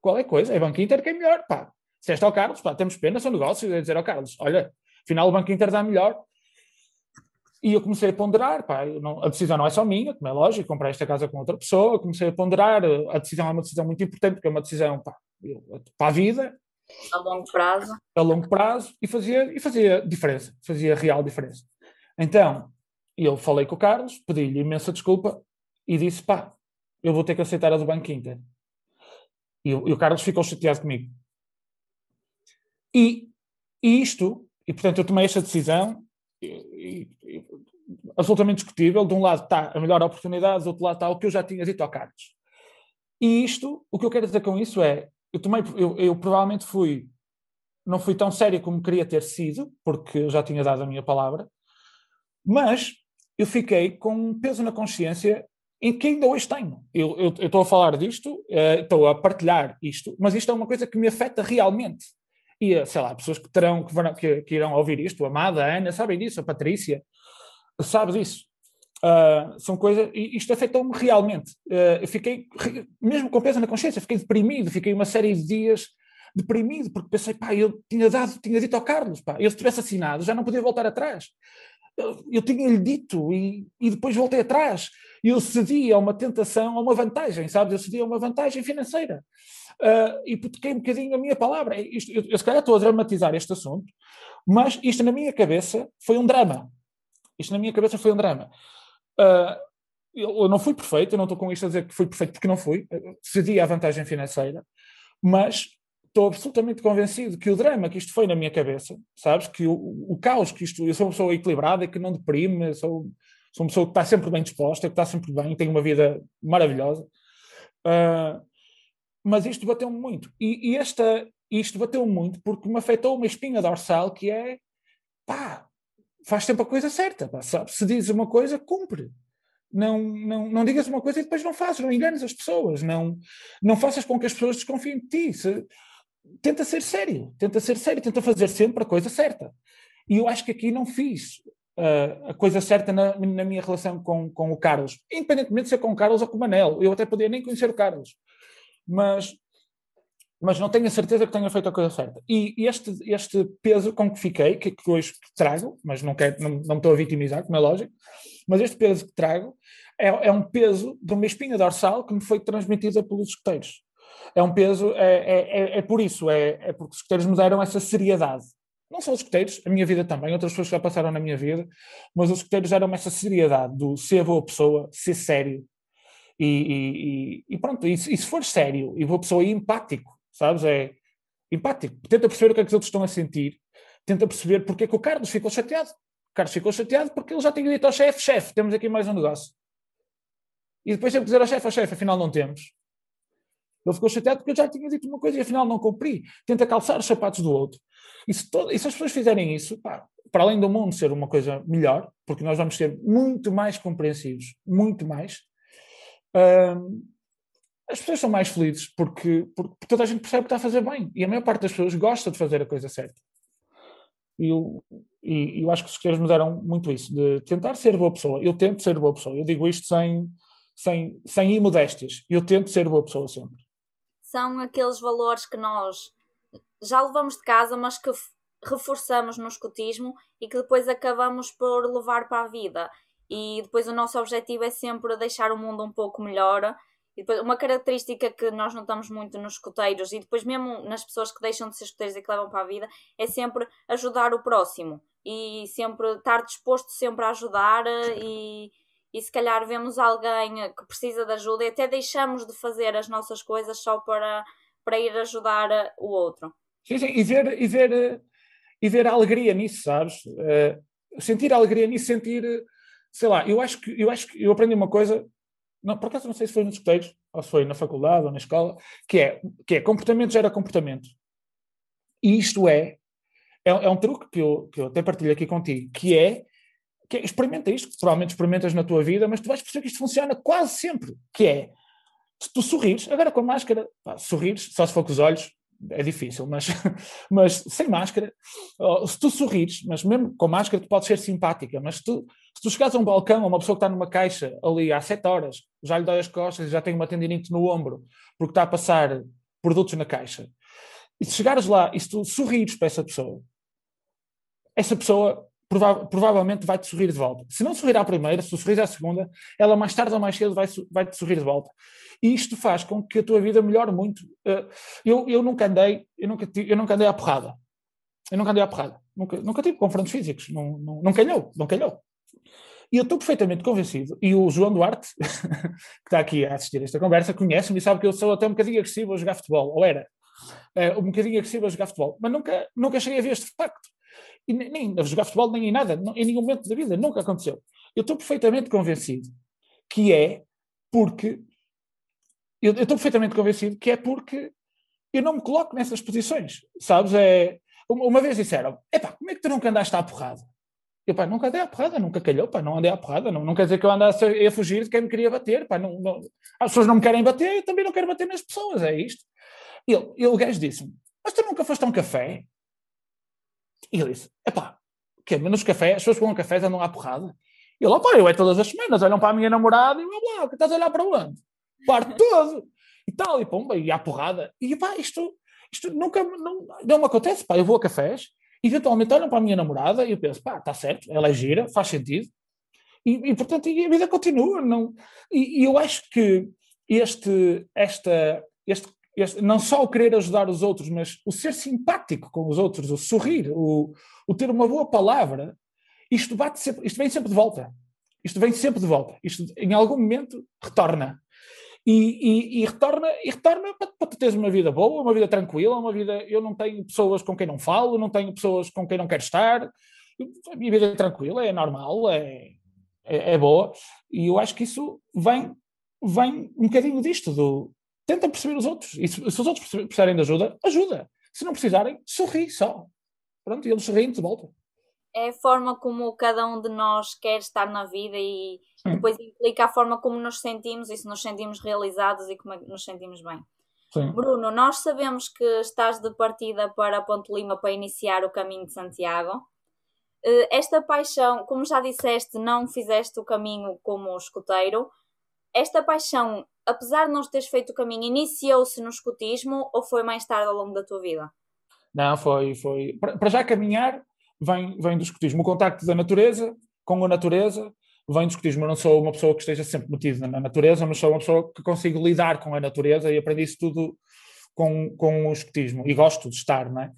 Qual é a coisa? É Banco Inter que é melhor, pá. Se este ao Carlos, pá, temos pena, são negócios, é dizer ao Carlos, olha, afinal o Banco Inter dá melhor, e eu comecei a ponderar, pá, não, a decisão não é só minha, como é lógico, comprei esta casa com outra pessoa, comecei a ponderar, a decisão é uma decisão muito importante, porque é uma decisão pá, para a vida.
A longo prazo.
A longo prazo, e fazia, e fazia diferença, fazia real diferença. Então, eu falei com o Carlos, pedi-lhe imensa desculpa e disse, pá, eu vou ter que aceitar a do Banco Inter. E, e o Carlos ficou chateado comigo. E, isto, e portanto eu tomei esta decisão e, e, absolutamente discutível. De um lado está a melhor oportunidade, do outro lado está o que eu já tinha dito ao Carlos. E isto, o que eu quero dizer com isso é, eu, tomei, eu, eu provavelmente fui, não fui tão sério como queria ter sido, porque eu já tinha dado a minha palavra, mas eu fiquei com um peso na consciência em que ainda hoje tenho. Eu, eu, eu estou a falar disto, uh, estou a partilhar isto, mas isto é uma coisa que me afeta realmente. E, sei lá, pessoas que, terão, que, vão, que, que irão ouvir isto, a Amada, a Ana, sabem disso, a Patrícia, sabe disso. Uh, são coisas, e isto afetou-me realmente. Uh, eu fiquei, mesmo com peso na consciência, fiquei deprimido, fiquei uma série de dias deprimido, porque pensei, pá, eu tinha dado, tinha dito ao Carlos, pá, eu se tivesse assinado já não podia voltar atrás. Eu, eu tinha-lhe dito e, e depois voltei atrás. Eu cedi a uma tentação, a uma vantagem, sabes? Eu cedi a uma vantagem financeira. Uh, e hipotequei um bocadinho a minha palavra. Isto, eu, eu se calhar estou a dramatizar este assunto, mas isto na minha cabeça foi um drama. Isto na minha cabeça foi um drama. Uh, eu não fui perfeito, eu não estou com isto a dizer que fui perfeito porque não fui, cedi à vantagem financeira, mas estou absolutamente convencido que o drama que isto foi na minha cabeça, sabes, que o, o caos que isto, eu sou uma pessoa equilibrada, que não deprime, sou, sou uma pessoa que está sempre bem disposta, que está sempre bem, tem uma vida maravilhosa, uh, mas isto bateu-me muito, e, e esta, isto bateu-me muito porque me afetou uma espinha dorsal que é, pá, faz sempre a coisa certa, pá, sabe? Se diz uma coisa, cumpre. Não, não, não digas uma coisa e depois não fazes, não enganes as pessoas, não, não faças com que as pessoas desconfiem de ti. Se, tenta ser sério, tenta ser sério, tenta fazer sempre a coisa certa. E eu acho que aqui não fiz uh, a coisa certa na, na, minha relação com, com o Carlos, independentemente de ser com o Carlos ou com o Manel. Eu até podia nem conhecer o Carlos, mas mas não tenho a certeza que tenha feito a coisa certa. E este, este peso com que fiquei, que, que hoje trago, mas não, quero, não, não estou a vitimizar, como é lógico, mas este peso que trago é, é um peso de uma espinha dorsal que me foi transmitida pelos escuteiros. É um peso, é, é, é, é por isso, é, é porque os escuteiros me deram essa seriedade. Não só os escuteiros, a minha vida também, outras pessoas já passaram na minha vida, mas os escuteiros deram-me essa seriedade do ser boa pessoa, ser sério. E, e, e pronto, e, e se for sério e boa pessoa e empático, sabes? É empático. Tenta perceber o que é que os outros estão a sentir. Tenta perceber porque é que o Carlos ficou chateado. O Carlos ficou chateado porque ele já tinha dito ao chefe, chefe, temos aqui mais um negócio. E depois que dizer ao chefe, ao chefe, afinal não temos. Ele ficou chateado porque eu já tinha dito uma coisa e afinal não cumpri. Tenta calçar os sapatos do outro. E se, todo, e se as pessoas fizerem isso, pá, para além do mundo ser uma coisa melhor, porque nós vamos ser muito mais compreensivos, muito mais, hum, as pessoas são mais felizes porque, porque, toda a gente percebe que está a fazer bem e a maior parte das pessoas gosta de fazer a coisa certa. E eu, e, eu acho que os escritores me deram muito isso, de tentar ser boa pessoa. Eu tento ser boa pessoa. Eu digo isto sem, sem, sem imodéstias. Eu tento ser boa pessoa sempre.
São aqueles valores que nós já levamos de casa, mas que reforçamos no escutismo e que depois acabamos por levar para a vida. E depois o nosso objetivo é sempre deixar o mundo um pouco melhor e depois, uma característica que nós notamos muito nos escuteiros e depois mesmo nas pessoas que deixam de ser escuteiros e que levam para a vida é sempre ajudar o próximo e sempre estar disposto sempre a ajudar eh, e, e se calhar vemos alguém que precisa de ajuda e até deixamos de fazer as nossas coisas só para, para ir ajudar eh, o outro.
Sim, sim, e ver, e ver, e ver a alegria nisso, sabes? Uh, sentir a alegria nisso, sentir, sei lá, eu acho que eu acho que eu aprendi uma coisa não, por acaso não sei se foi nos escuteiros, ou se foi na faculdade ou na escola, que é, que é comportamento gera comportamento. E isto é, é, é um truque que eu, que eu até partilho aqui contigo, que é, que é, experimenta isto, provavelmente experimentas na tua vida, mas tu vais perceber que isto funciona quase sempre, que é, se tu sorrires, agora com a máscara, pá, sorrires, só se for com os olhos, é difícil, mas, mas sem máscara, se tu sorrires, mas mesmo com máscara tu podes ser simpática, mas se tu, se tu chegares a um balcão, a uma pessoa que está numa caixa ali há sete horas, já lhe dói as costas e já tem uma tendinite no ombro, porque está a passar produtos na caixa, e se chegares lá e se tu sorrires para essa pessoa, essa pessoa prova provavelmente vai-te sorrir de volta. Se não sorrir à primeira, se sorrir à segunda, ela mais tarde ou mais cedo vai-te vai sorrir de volta. E isto faz com que a tua vida melhore muito. Eh, eu, eu nunca andei, eu nunca, eu nunca andei à porrada. Eu nunca andei à porrada. Nunca, nunca tive confrontos físicos. Não, não, não calhou, não calhou. E eu estou perfeitamente convencido, e o João Duarte, que está aqui a assistir esta conversa, conhece-me e sabe que eu sou até um bocadinho agressivo a jogar futebol, ou era, uh, um bocadinho agressivo a jogar futebol, mas nunca, nunca cheguei a ver este facto. E nem, a jogar futebol, nem em nada, em nenhum momento da vida, nunca aconteceu. Eu estou perfeitamente convencido que é porque. Eu estou perfeitamente convencido que é porque eu não me coloco nessas posições, sabes? É, uma vez disseram: epá, como é que tu nunca andaste à porrada? Eu, pá, nunca andei à porrada, nunca calhou, pá, não andei à porrada, não, não quer dizer que eu andasse a, fugir de quem me queria bater, pá, não, não, as pessoas não me querem bater, eu também não quero bater nas pessoas, é isto. Ele o gajo disse-me, mas tu nunca foste a um café? E ele disse, epá, que nos cafés, as pessoas a cafés andam à porrada? E ele, opá, eu é todas as semanas, olham para a minha namorada e blá blá, estás a olhar para onde? Parte todo! E tal, e pumba, e à porrada. E pá, isto, isto nunca, não, não me acontece, pá, eu vou a cafés, eventualmente olham para a minha namorada e eu penso, pá, está certo, ela é gira, faz sentido. E, e portanto, e a vida continua. Não, e, e, eu acho que este, esta, este, este, não só o querer ajudar os outros, mas o ser simpático com os outros, o sorrir, o, o ter uma boa palavra, isto, bate sempre, isto vem sempre de volta. Isto vem sempre de volta. Isto, em algum momento, retorna e, e, e, retorna, e retorna para, para teres uma vida boa, uma vida tranquila, uma vida. Eu não tenho pessoas com quem não falo, não tenho pessoas com quem não quero estar. A minha vida é tranquila, é normal, é, é, é boa. E eu acho que isso vem, vem um bocadinho disto, do tenta perceber os outros. E se, se os outros precisarem de ajuda, ajuda. Se não precisarem, sorri só. Pronto, e eles sorriem de volta
é a forma como cada um de nós quer estar na vida e Sim. depois implica a forma como nos sentimos e se nos sentimos realizados e como é nos sentimos bem. Sim. Bruno, nós sabemos que estás de partida para Ponte Lima para iniciar o caminho de Santiago. Eh, esta paixão, como já disseste, não fizeste o caminho como escoteiro. Esta paixão, apesar de não teres feito o caminho, iniciou-se no escotismo ou foi mais tarde ao longo da tua vida?
Não, foi, foi. Para já caminhar, vem, vem do escotismo. O contacto da natureza com a natureza vem do escotismo. Eu não sou uma pessoa que esteja sempre metida na natureza, mas sou uma pessoa que consigo lidar com a natureza e aprendi isso tudo com, com o escotismo e gosto de estar, não é?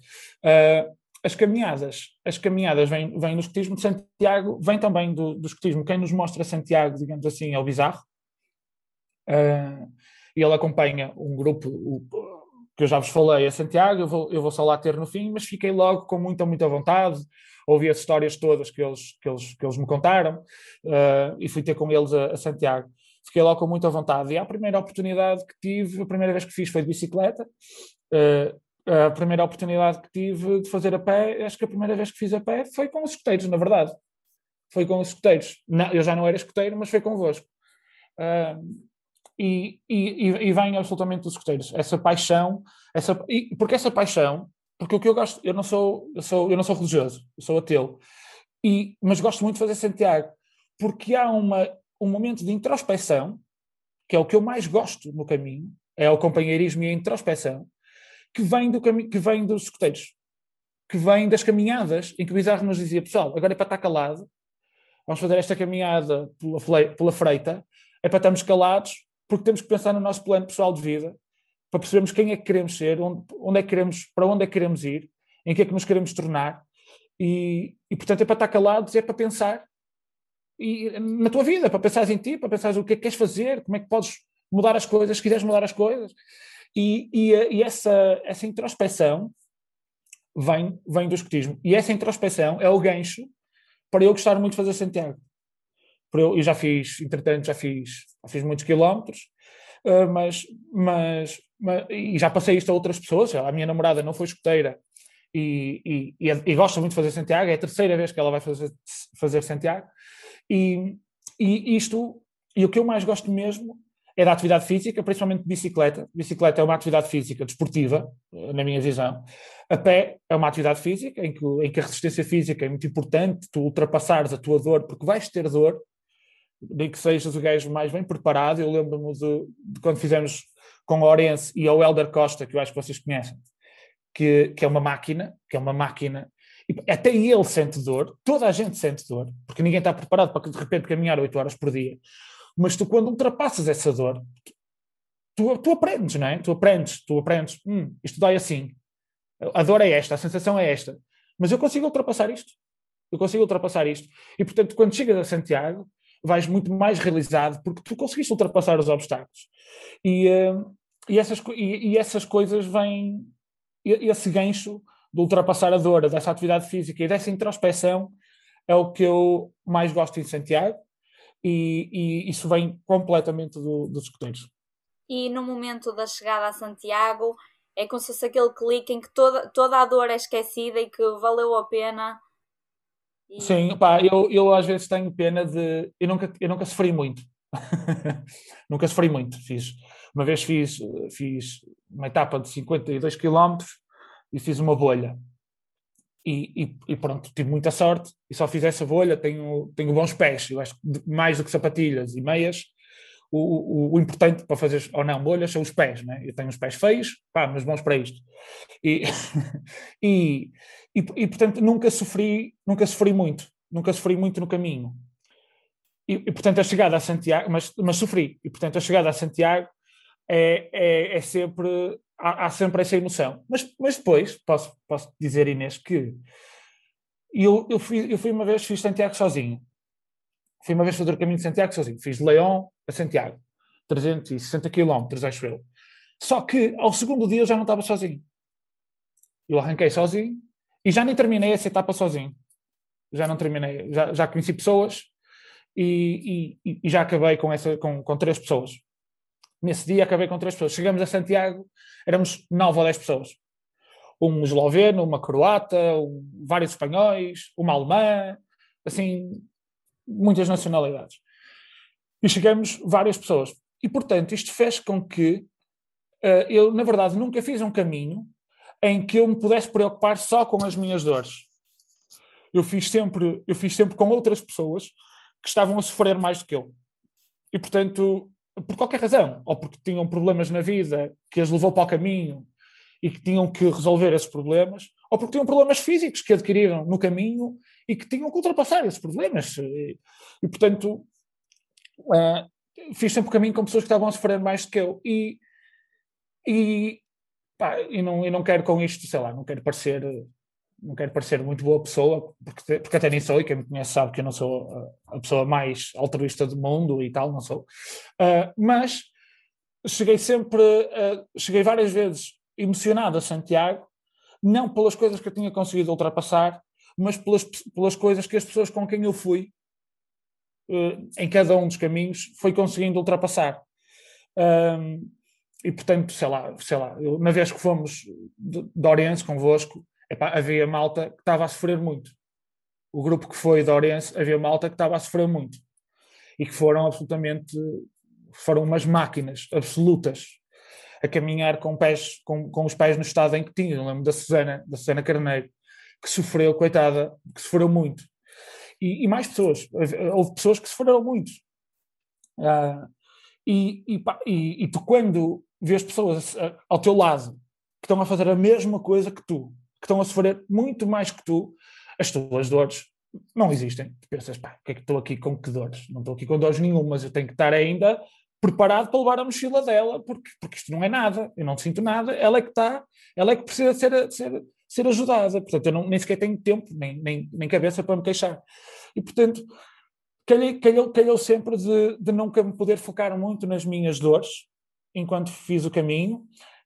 Uh, as caminhadas, as caminhadas vêm, vêm do escotismo de Santiago, vêm também do, do escotismo. Quem nos mostra Santiago, digamos assim, é o Bizarro. Uh, e ele acompanha um grupo, o, que eu já vos falei a Santiago, eu vou, eu vou só lá ter no fim, mas fiquei logo com muita, muita vontade, ouvi as histórias todas que eles, que eles, que eles me contaram uh, e fui ter com eles a, a, Santiago. Fiquei logo com muita vontade. E a primeira oportunidade que tive, a primeira vez que fiz foi de bicicleta. Uh, a primeira oportunidade que tive de fazer a pé, acho que a primeira vez que fiz a pé foi com os escuteiros, na verdade. Foi com os escuteiros. Não, eu já não era escuteiro, mas foi convosco. Uh, e, e, e vem absolutamente dos escuteiros. Essa paixão, essa, e, porque essa paixão, porque o que eu gosto, eu não sou, eu sou, eu não sou religioso, eu sou ateu, e, mas gosto muito de fazer Santiago, porque há uma, um momento de introspeção, que é o que eu mais gosto no caminho, é o companheirismo e a introspeção, que vem, do que vem dos escuteiros, que vem das caminhadas, em que o Bizarro nos dizia, pessoal, agora é para estar calado, vamos fazer esta caminhada pela, pela freita, é para estarmos calados, porque temos que pensar no nosso plano pessoal de vida, para percebermos quem é que queremos ser, onde, onde é que queremos, para onde é que queremos ir, em que é que nos queremos tornar, e, e portanto é para estar calados, é para pensar e, na tua vida, para pensar em ti, para pensar o que é que queres fazer, como é que podes mudar as coisas, se quiseres mudar as coisas. E, e, e essa, essa introspeção vem, vem do escutismo. E essa introspeção é o gancho para eu gostar muito de fazer Santiago. Eu, já fiz, entretanto, já fiz fiz muitos quilómetros, uh, mas, mas, mas, e já passei isto a outras pessoas. A minha namorada não foi escoteira e, e, e, e, gosta muito de fazer Santiago, é a terceira vez que ela vai fazer, fazer Santiago. E, e isto, e o que eu mais gosto mesmo é da atividade física, principalmente de bicicleta. Bicicleta é uma atividade física desportiva, na minha visão. A pé é uma atividade física em que, em que a resistência física é muito importante, tu ultrapassares a tua dor, porque vais ter dor, nem que sejas o gajo mais bem preparado. Eu lembro-me de, de, quando fizemos com o Orense e o Helder Costa, que eu acho que vocês conhecem, que, que é uma máquina, que é uma máquina, e até ele sente dor, toda a gente sente dor, porque ninguém está preparado para de repente caminhar 8 horas por dia. Mas tu, quando ultrapassas essa dor, tu, tu aprendes, não é? Tu aprendes, tu aprendes, hum, isto dói assim, a dor é esta, a sensação é esta, mas eu consigo ultrapassar isto. Eu consigo ultrapassar isto. E portanto, quando chegas a Santiago, vais muito mais realizado porque tu conseguiste ultrapassar os obstáculos. E, uh, e, essas, e, e, essas coisas vêm, esse gancho de ultrapassar a dor, dessa atividade física e dessa introspeção é o que eu mais gosto em Santiago e, e isso vem completamente do, dos escuteiros.
E no momento da chegada a Santiago é como se fosse aquele clique em que toda, toda a dor é esquecida e que valeu a pena.
E... Sim, pá, eu, eu às vezes tenho pena de. Eu nunca, eu nunca sofri muito. nunca sofri muito. Fiz, uma vez fiz, fiz uma etapa de 52 km e fiz uma bolha. E, e, e, pronto, tive muita sorte e só fiz essa bolha. Tenho, tenho bons pés, eu acho que mais do que sapatilhas e meias. O, o, o, importante para fazer ou não bolhas são os pés, né? Eu tenho os pés feios, pá, mas bons para isto. E, e, e, e, portanto nunca sofri, nunca sofri muito, nunca sofri muito no caminho. E, e portanto a chegada a Santiago, mas, mas sofri. E portanto a chegada a Santiago é, é, é sempre há, há, sempre essa emoção. Mas, mas depois, posso, posso dizer, Inês, que eu, eu, fui, eu fui uma vez, fiz Santiago sozinho. Fui uma vez fazer o caminho de Santiago sozinho. Fiz Leão a Santiago. 360 quilómetros, acho eu. Só que ao segundo dia eu já não estava sozinho. Eu arranquei sozinho e já nem terminei essa etapa sozinho. Já não terminei, já, já conheci pessoas e, e, e já acabei com, essa, com, com três pessoas. Nesse dia acabei com três pessoas. Chegamos a Santiago, éramos nove ou dez pessoas. Um esloveno, uma croata, um, vários espanhóis, uma alemã, assim, muitas nacionalidades. E chegamos várias pessoas. E, portanto, isto fez com que uh, eu, na verdade, nunca fiz um caminho em que eu me pudesse preocupar só com as minhas dores. Eu fiz sempre, eu fiz sempre com outras pessoas que estavam a sofrer mais do que eu. E, portanto, por qualquer razão, ou porque tinham problemas na vida que as levou para o caminho e que tinham que resolver esses problemas, ou porque tinham problemas físicos que adquiriram no caminho e que tinham que ultrapassar esses problemas. E, e portanto, uh, fiz sempre caminho com pessoas que estavam a sofrer mais do que eu. E, e, pá, e, não, e não quero com isto, sei lá, não quero parecer não quero parecer muito boa pessoa, porque, porque até nem sou, e quem me conhece sabe que eu não sou a, a pessoa mais altruísta do mundo e tal, não sou. Uh, mas cheguei sempre, uh, cheguei várias vezes emocionado a Santiago, não pelas coisas que eu tinha conseguido ultrapassar, mas pelas, pelas coisas que as pessoas com quem eu fui, em cada um dos caminhos, foi conseguindo ultrapassar. e portanto, sei lá, sei lá, eu, na vez que fomos de, de Oriense convosco, epá, havia malta que estava a sofrer muito. O grupo que foi de Orense, havia malta que estava a sofrer muito. E que foram absolutamente, foram umas máquinas absolutas a caminhar com, pés, com, com os pés no estado em que tinham. Lembro da Susana, da Susana Carneiro, que sofreu, coitada, que sofreu muito. E, e mais pessoas, houve pessoas que sofreram muito. Ah, e, e, e, tu, quando vês pessoas ao teu lado que estão a fazer a mesma coisa que tu, que estão a sofrer muito mais que tu, as tuas dores não existem. Tu pensas, pá, o que é que estou aqui com que dores? Não estou aqui com dores nenhumas, eu tenho que estar ainda preparado para levar a mochila dela, porque, porque isto não é nada, eu não sinto nada, ela é que está, ela é que precisa ser, ser, ser ajudada, portanto eu não, nem sequer tenho tempo, nem, nem, nem cabeça para me queixar. E portanto, calhou, calhou, calhou sempre de, de nunca me poder focar muito nas minhas dores, enquanto fiz o caminho,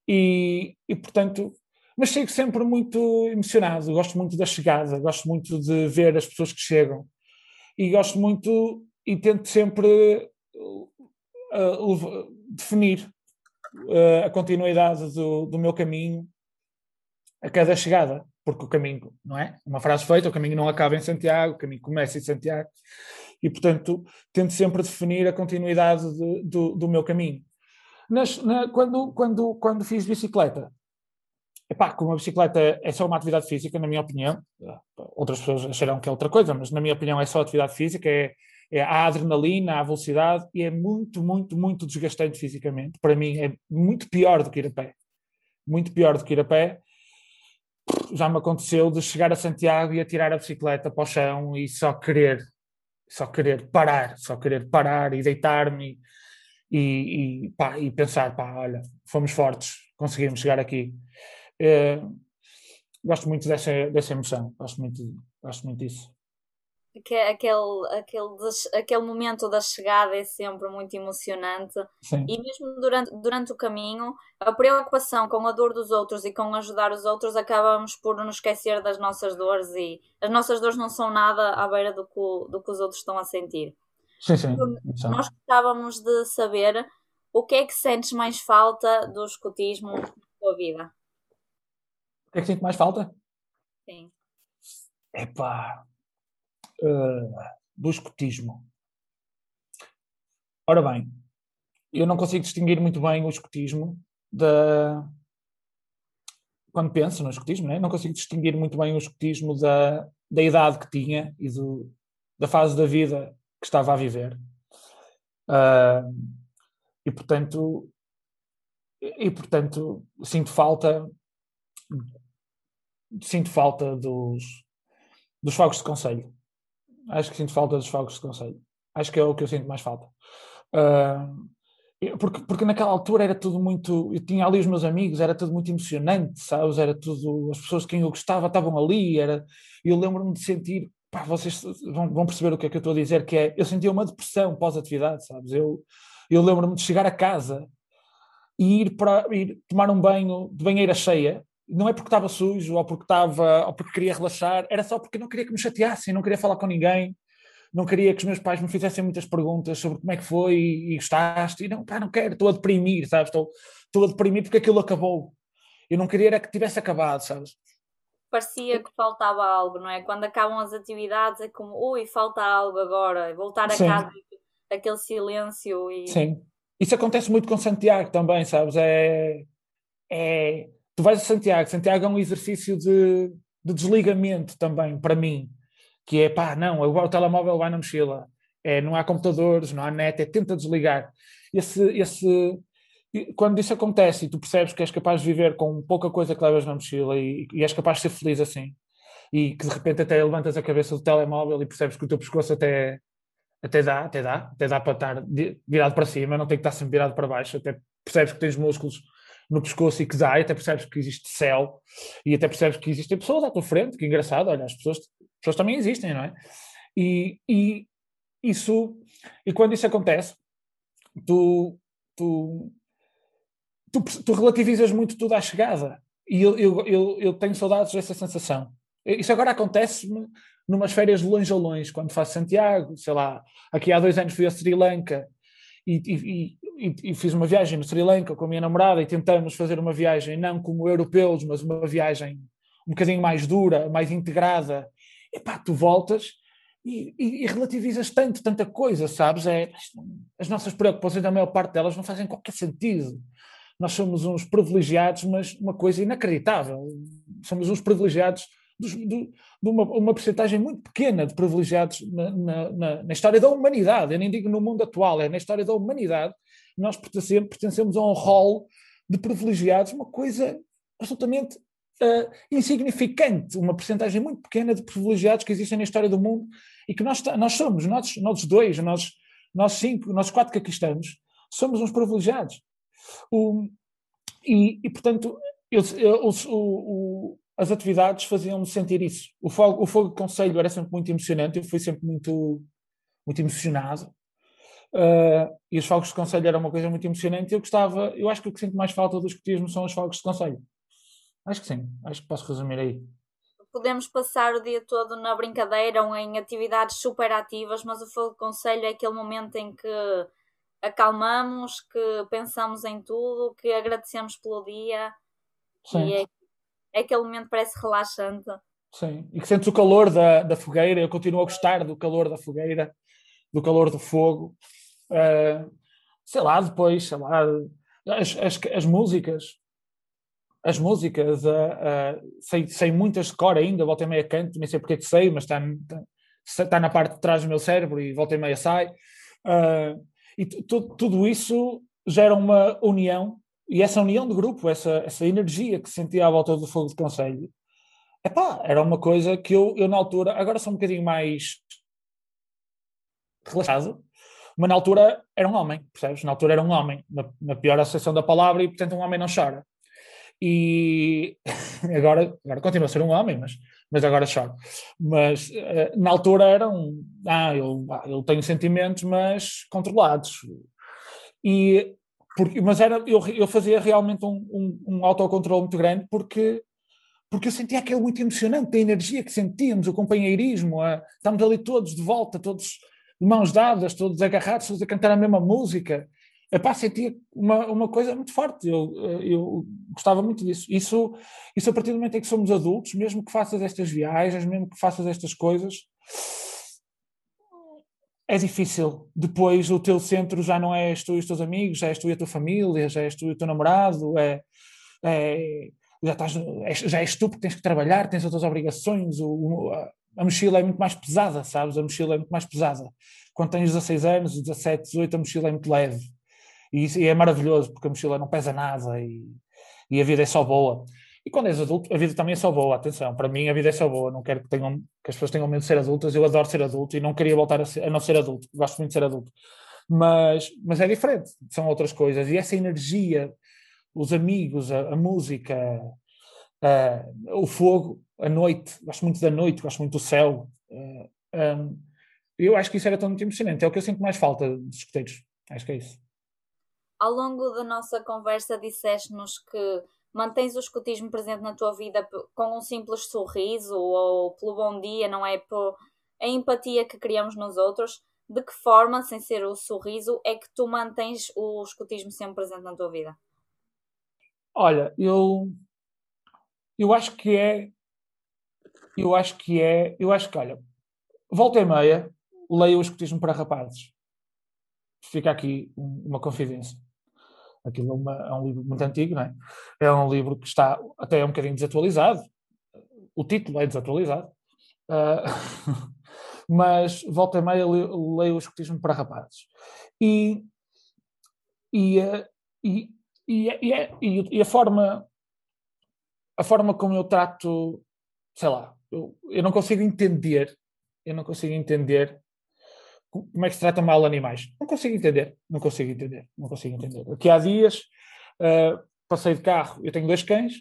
e, e portanto mas chego sempre muito emocionado, gosto muito da chegada, gosto muito de ver as pessoas que chegam. E gosto muito e tento sempre uh, definir uh, a continuidade do, do meu caminho a cada chegada, porque o caminho, não é? Uma frase feita, o caminho não acaba em Santiago, o caminho começa em Santiago, e portanto tento sempre definir a continuidade de, do, do meu caminho. Nas, na, quando, quando, quando fiz bicicleta, Epá, como a bicicleta é só uma atividade física, na minha opinião, outras pessoas acharão que é outra coisa, mas na minha opinião é só atividade física, é, é a adrenalina, a velocidade, e é muito, muito, muito desgastante fisicamente. Para mim é muito pior do que ir a pé. Muito pior do que ir a pé. Já me aconteceu de chegar a Santiago e atirar a bicicleta para o chão e só querer, só querer parar, só querer parar e deitar-me e, e, pá, e pensar, pá, olha, fomos fortes, conseguimos chegar aqui. É, gosto muito dessa, dessa emoção, gosto muito, gosto muito disso.
Que aquele, aquele, aquele momento da chegada é sempre muito emocionante Sim. e mesmo durante, durante o caminho a preocupação com a dor dos outros e com ajudar os outros acabamos por nos esquecer das nossas dores e as nossas dores não são nada à beira do que, do que os outros estão a sentir.
Sim, sim.
Nós gostávamos de saber o que é que sentes mais falta do escotismo na tua vida?
O que é que sinto mais falta?
Sim.
Epá, do escotismo. Ora bem, eu não consigo distinguir muito bem o escotismo da. Quando penso no escotismo, né? não consigo distinguir muito bem o escotismo da, da idade que tinha e do, da fase da vida que estava a viver. Uh, e portanto, e portanto sinto falta sinto falta dos, dos fogos de conselho. Acho que sinto falta dos fogos de conselho. Acho que é o que eu sinto mais falta. Uh, porque, porque naquela altura era tudo muito. Eu tinha ali os meus amigos, era tudo muito emocionante, sabes? Era tudo. As pessoas de quem eu gostava estavam ali. Era, eu lembro-me de sentir. Pá, vocês vão, vão perceber o que é que eu estou a dizer, que é. Eu sentia uma depressão pós-atividade, sabes? Eu, eu lembro-me de chegar a casa e ir para ir tomar um banho de banheira cheia não é porque estava sujo ou porque estava ou porque queria relaxar, era só porque não queria que me chateassem, não queria falar com ninguém, não queria que os meus pais me fizessem muitas perguntas sobre como é que foi e, gostaste, e não, pá, não quero, estou a deprimir, sabes? Estou, estou a deprimir porque aquilo acabou. Eu não queria era que tivesse acabado, sabes?
Parecia que faltava algo, não é? Quando acabam as atividades é como, ui, falta algo agora, voltar a Sim. casa, aquele silêncio e...
Sim. Isso acontece muito com Santiago também, sabes? É, é tu vais a Santiago, Santiago é um exercício de, de desligamento também, para mim, que é pá, não, agora o telemóvel vai na mochila, é, não há computadores, não há net, é tenta desligar. Esse, esse, quando isso acontece e tu percebes que és capaz de viver com pouca coisa que levas na mochila e, e és capaz de ser feliz assim, e que de repente até levantas a cabeça do telemóvel e percebes que o teu pescoço até, até dá, até dá, até dá para estar virado para cima, não tem que estar sempre virado para baixo, até percebes que tens músculos no pescoço e que dá, e até percebes que existe céu, e até percebes que existem pessoas à tua frente, que engraçado, olha, as pessoas, as pessoas também existem, não é? E, e isso, e quando isso acontece, tu, tu, tu, tu relativizas muito tudo à chegada, e eu, eu, eu, eu tenho saudades dessa sensação. Isso agora acontece-me numas férias de longe a longe, quando faço Santiago, sei lá, aqui há dois anos fui a Sri Lanka e, e, e, e, fiz uma viagem no Sri Lanka com a minha namorada e tentamos fazer uma viagem não como europeus, mas uma viagem um bocadinho mais dura, mais integrada. E pá, tu voltas e, e, e, relativizas tanto, tanta coisa, sabes? É, as nossas preocupações, a maior parte delas, não fazem qualquer sentido. Nós somos uns privilegiados, mas uma coisa inacreditável. Somos uns privilegiados de, de uma, uma porcentagem muito pequena de privilegiados na, na, na, história da humanidade. Eu nem digo no mundo atual, é na história da humanidade. Nós pertencemos, pertencemos a um rol de privilegiados, uma coisa absolutamente uh, insignificante, uma porcentagem muito pequena de privilegiados que existem na história do mundo e que nós, nós somos, nós, nós dois, nós, nós cinco, nós quatro que aqui estamos, somos uns privilegiados. O, e, e, portanto, eu, eu, o, as atividades faziam-me sentir isso. O fogo, o fogo de conselho era sempre muito emocionante, eu fui sempre muito, muito emocionado. Uh, e os fogos de conselho eram uma coisa muito emocionante. Eu gostava, eu acho que o que sinto mais falta do escotismo são os fogos de conselho. Acho que sim, acho que posso resumir aí.
Podemos passar o dia todo na brincadeira ou em atividades super ativas, mas o fogo de conselho é aquele momento em que acalmamos, que pensamos em tudo, que agradecemos pelo dia. Sim. E é é aquele momento parece relaxante.
Sim, e que sentes o calor da, da fogueira, eu continuo a gostar do calor da fogueira, do calor do fogo. Uh, sei lá, depois, sei lá, as, as, as músicas, as músicas, uh, uh, sei, sei muitas de cor ainda, volta e meia canto, nem sei porque é que sei, mas está, está, está na parte de trás do meu cérebro e volta e meia sai. Uh, e tudo isso gera uma união e essa união de grupo, essa, essa energia que sentia à volta do fogo de conselho, epá, era uma coisa que eu, eu na altura, agora sou um bocadinho mais relaxado, mas na altura era um homem, percebes? Na altura era um homem, na, na pior acessão da palavra, e portanto um homem não chora. e agora, agora continua a ser um homem, mas, mas agora choro. Mas uh, na altura era um. Ah, eu, ah, eu tenho sentimentos, mas controlados. E, porque, mas era, eu, eu fazia realmente um, um, um autocontrole muito grande porque porque eu sentia aquilo muito emocionante, a energia que sentíamos, o companheirismo, a, estamos ali todos de volta, todos de mãos dadas, todos agarrados, todos a cantar a mesma música. Epá, sentia uma, uma coisa muito forte, eu, eu gostava muito disso. Isso, isso a partir do momento em que somos adultos, mesmo que faças estas viagens, mesmo que faças estas coisas, é difícil. Depois o teu centro já não és tu e os teus amigos, já és tu e a tua família, já és tu e o teu namorado, é, é já, estás, já és tu que tens que trabalhar, tens outras obrigações, o, a, a mochila é muito mais pesada, sabes? A mochila é muito mais pesada. Quando tens 16 anos, 17, 18, a mochila é muito leve. E, e é maravilhoso, porque a mochila não pesa nada e, e a vida é só boa. E quando és adulto, a vida também é só boa, atenção. Para mim, a vida é só boa. Não quero que, tenham, que as pessoas tenham medo de ser adultas. Eu adoro ser adulto e não queria voltar a, ser, a não ser adulto. Gosto muito de ser adulto. Mas, mas é diferente. São outras coisas. E essa energia os amigos, a, a música, a, o fogo, a noite, gosto muito da noite, gosto muito do céu. Uh, um, eu acho que isso era tão muito emocionante. É o que eu sinto mais falta dos escuteiros. Acho que é isso.
Ao longo da nossa conversa, disseste-nos que mantens o escutismo presente na tua vida com um simples sorriso ou pelo bom dia, não é? Por a empatia que criamos nos outros. De que forma, sem ser o sorriso, é que tu mantens o escutismo sempre presente na tua vida?
Olha, eu eu acho que é eu acho que é eu acho que olha volta e meia leio o escutismo para rapazes fica aqui uma confidência aquilo é, uma, é, um livro muito antigo não é? é um livro que está até um bocadinho desatualizado. O título é desatualizado. Uh, mas volta e meia leio, o escutismo para rapazes. E e, uh, e é, e, e, a forma a forma como eu trato, sei lá, eu, eu não consigo entender, eu não consigo entender como é que se trata mal animais. Não consigo entender, não consigo entender, não consigo entender. Aqui há dias uh, passei de carro, eu tenho dois cães,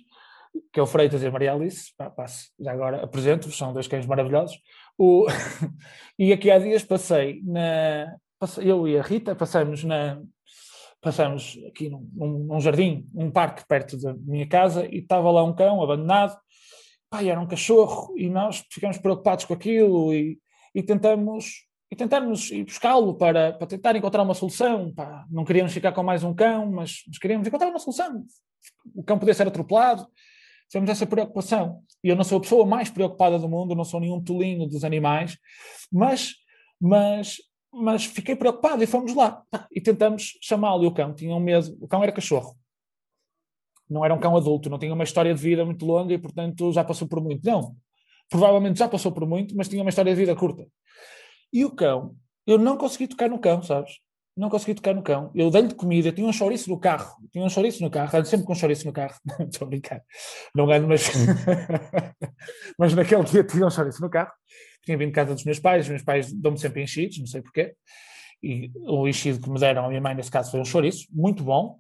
que é o Freitas e a Maria Alice, passo, já agora apresento-vos, são dois cães maravilhosos. O, e aqui há dias passei na. Passei, eu e a Rita passamos na, passamos aqui num, num, jardim, um parque perto da minha casa, e estava lá um cão abandonado, pai, era um cachorro, e nós ficamos preocupados com aquilo e, e tentamos e tentamos ir buscá-lo para, para tentar encontrar uma solução. Pá, não queríamos ficar com mais um cão, mas, mas queríamos encontrar uma solução. O cão podia ser atropelado, tivemos essa preocupação. E eu não sou a pessoa mais preocupada do mundo, não sou nenhum tolinho dos animais, mas, mas mas fiquei preocupado e fomos lá. E tentamos chamá-lo. E o cão tinha um medo. O cão era cachorro. Não era um cão adulto, não tinha uma história de vida muito longa e, portanto, já passou por muito. Não. Provavelmente já passou por muito, mas tinha uma história de vida curta. E o cão, eu não consegui tocar no cão, sabes? Não consegui tocar no cão. Eu dei-lhe comida, tinha um chouriço no carro. Tinha um chouriço no carro, ando sempre com um chouriço no carro. Estou a brincar. Não ando, mas. mas naquele dia tinha um chouriço no carro tinha vindo de casa dos meus pais, os meus pais dão-me sempre enchidos, não sei porquê, e o enchido que me deram a minha mãe nesse caso foi um chouriço, muito bom,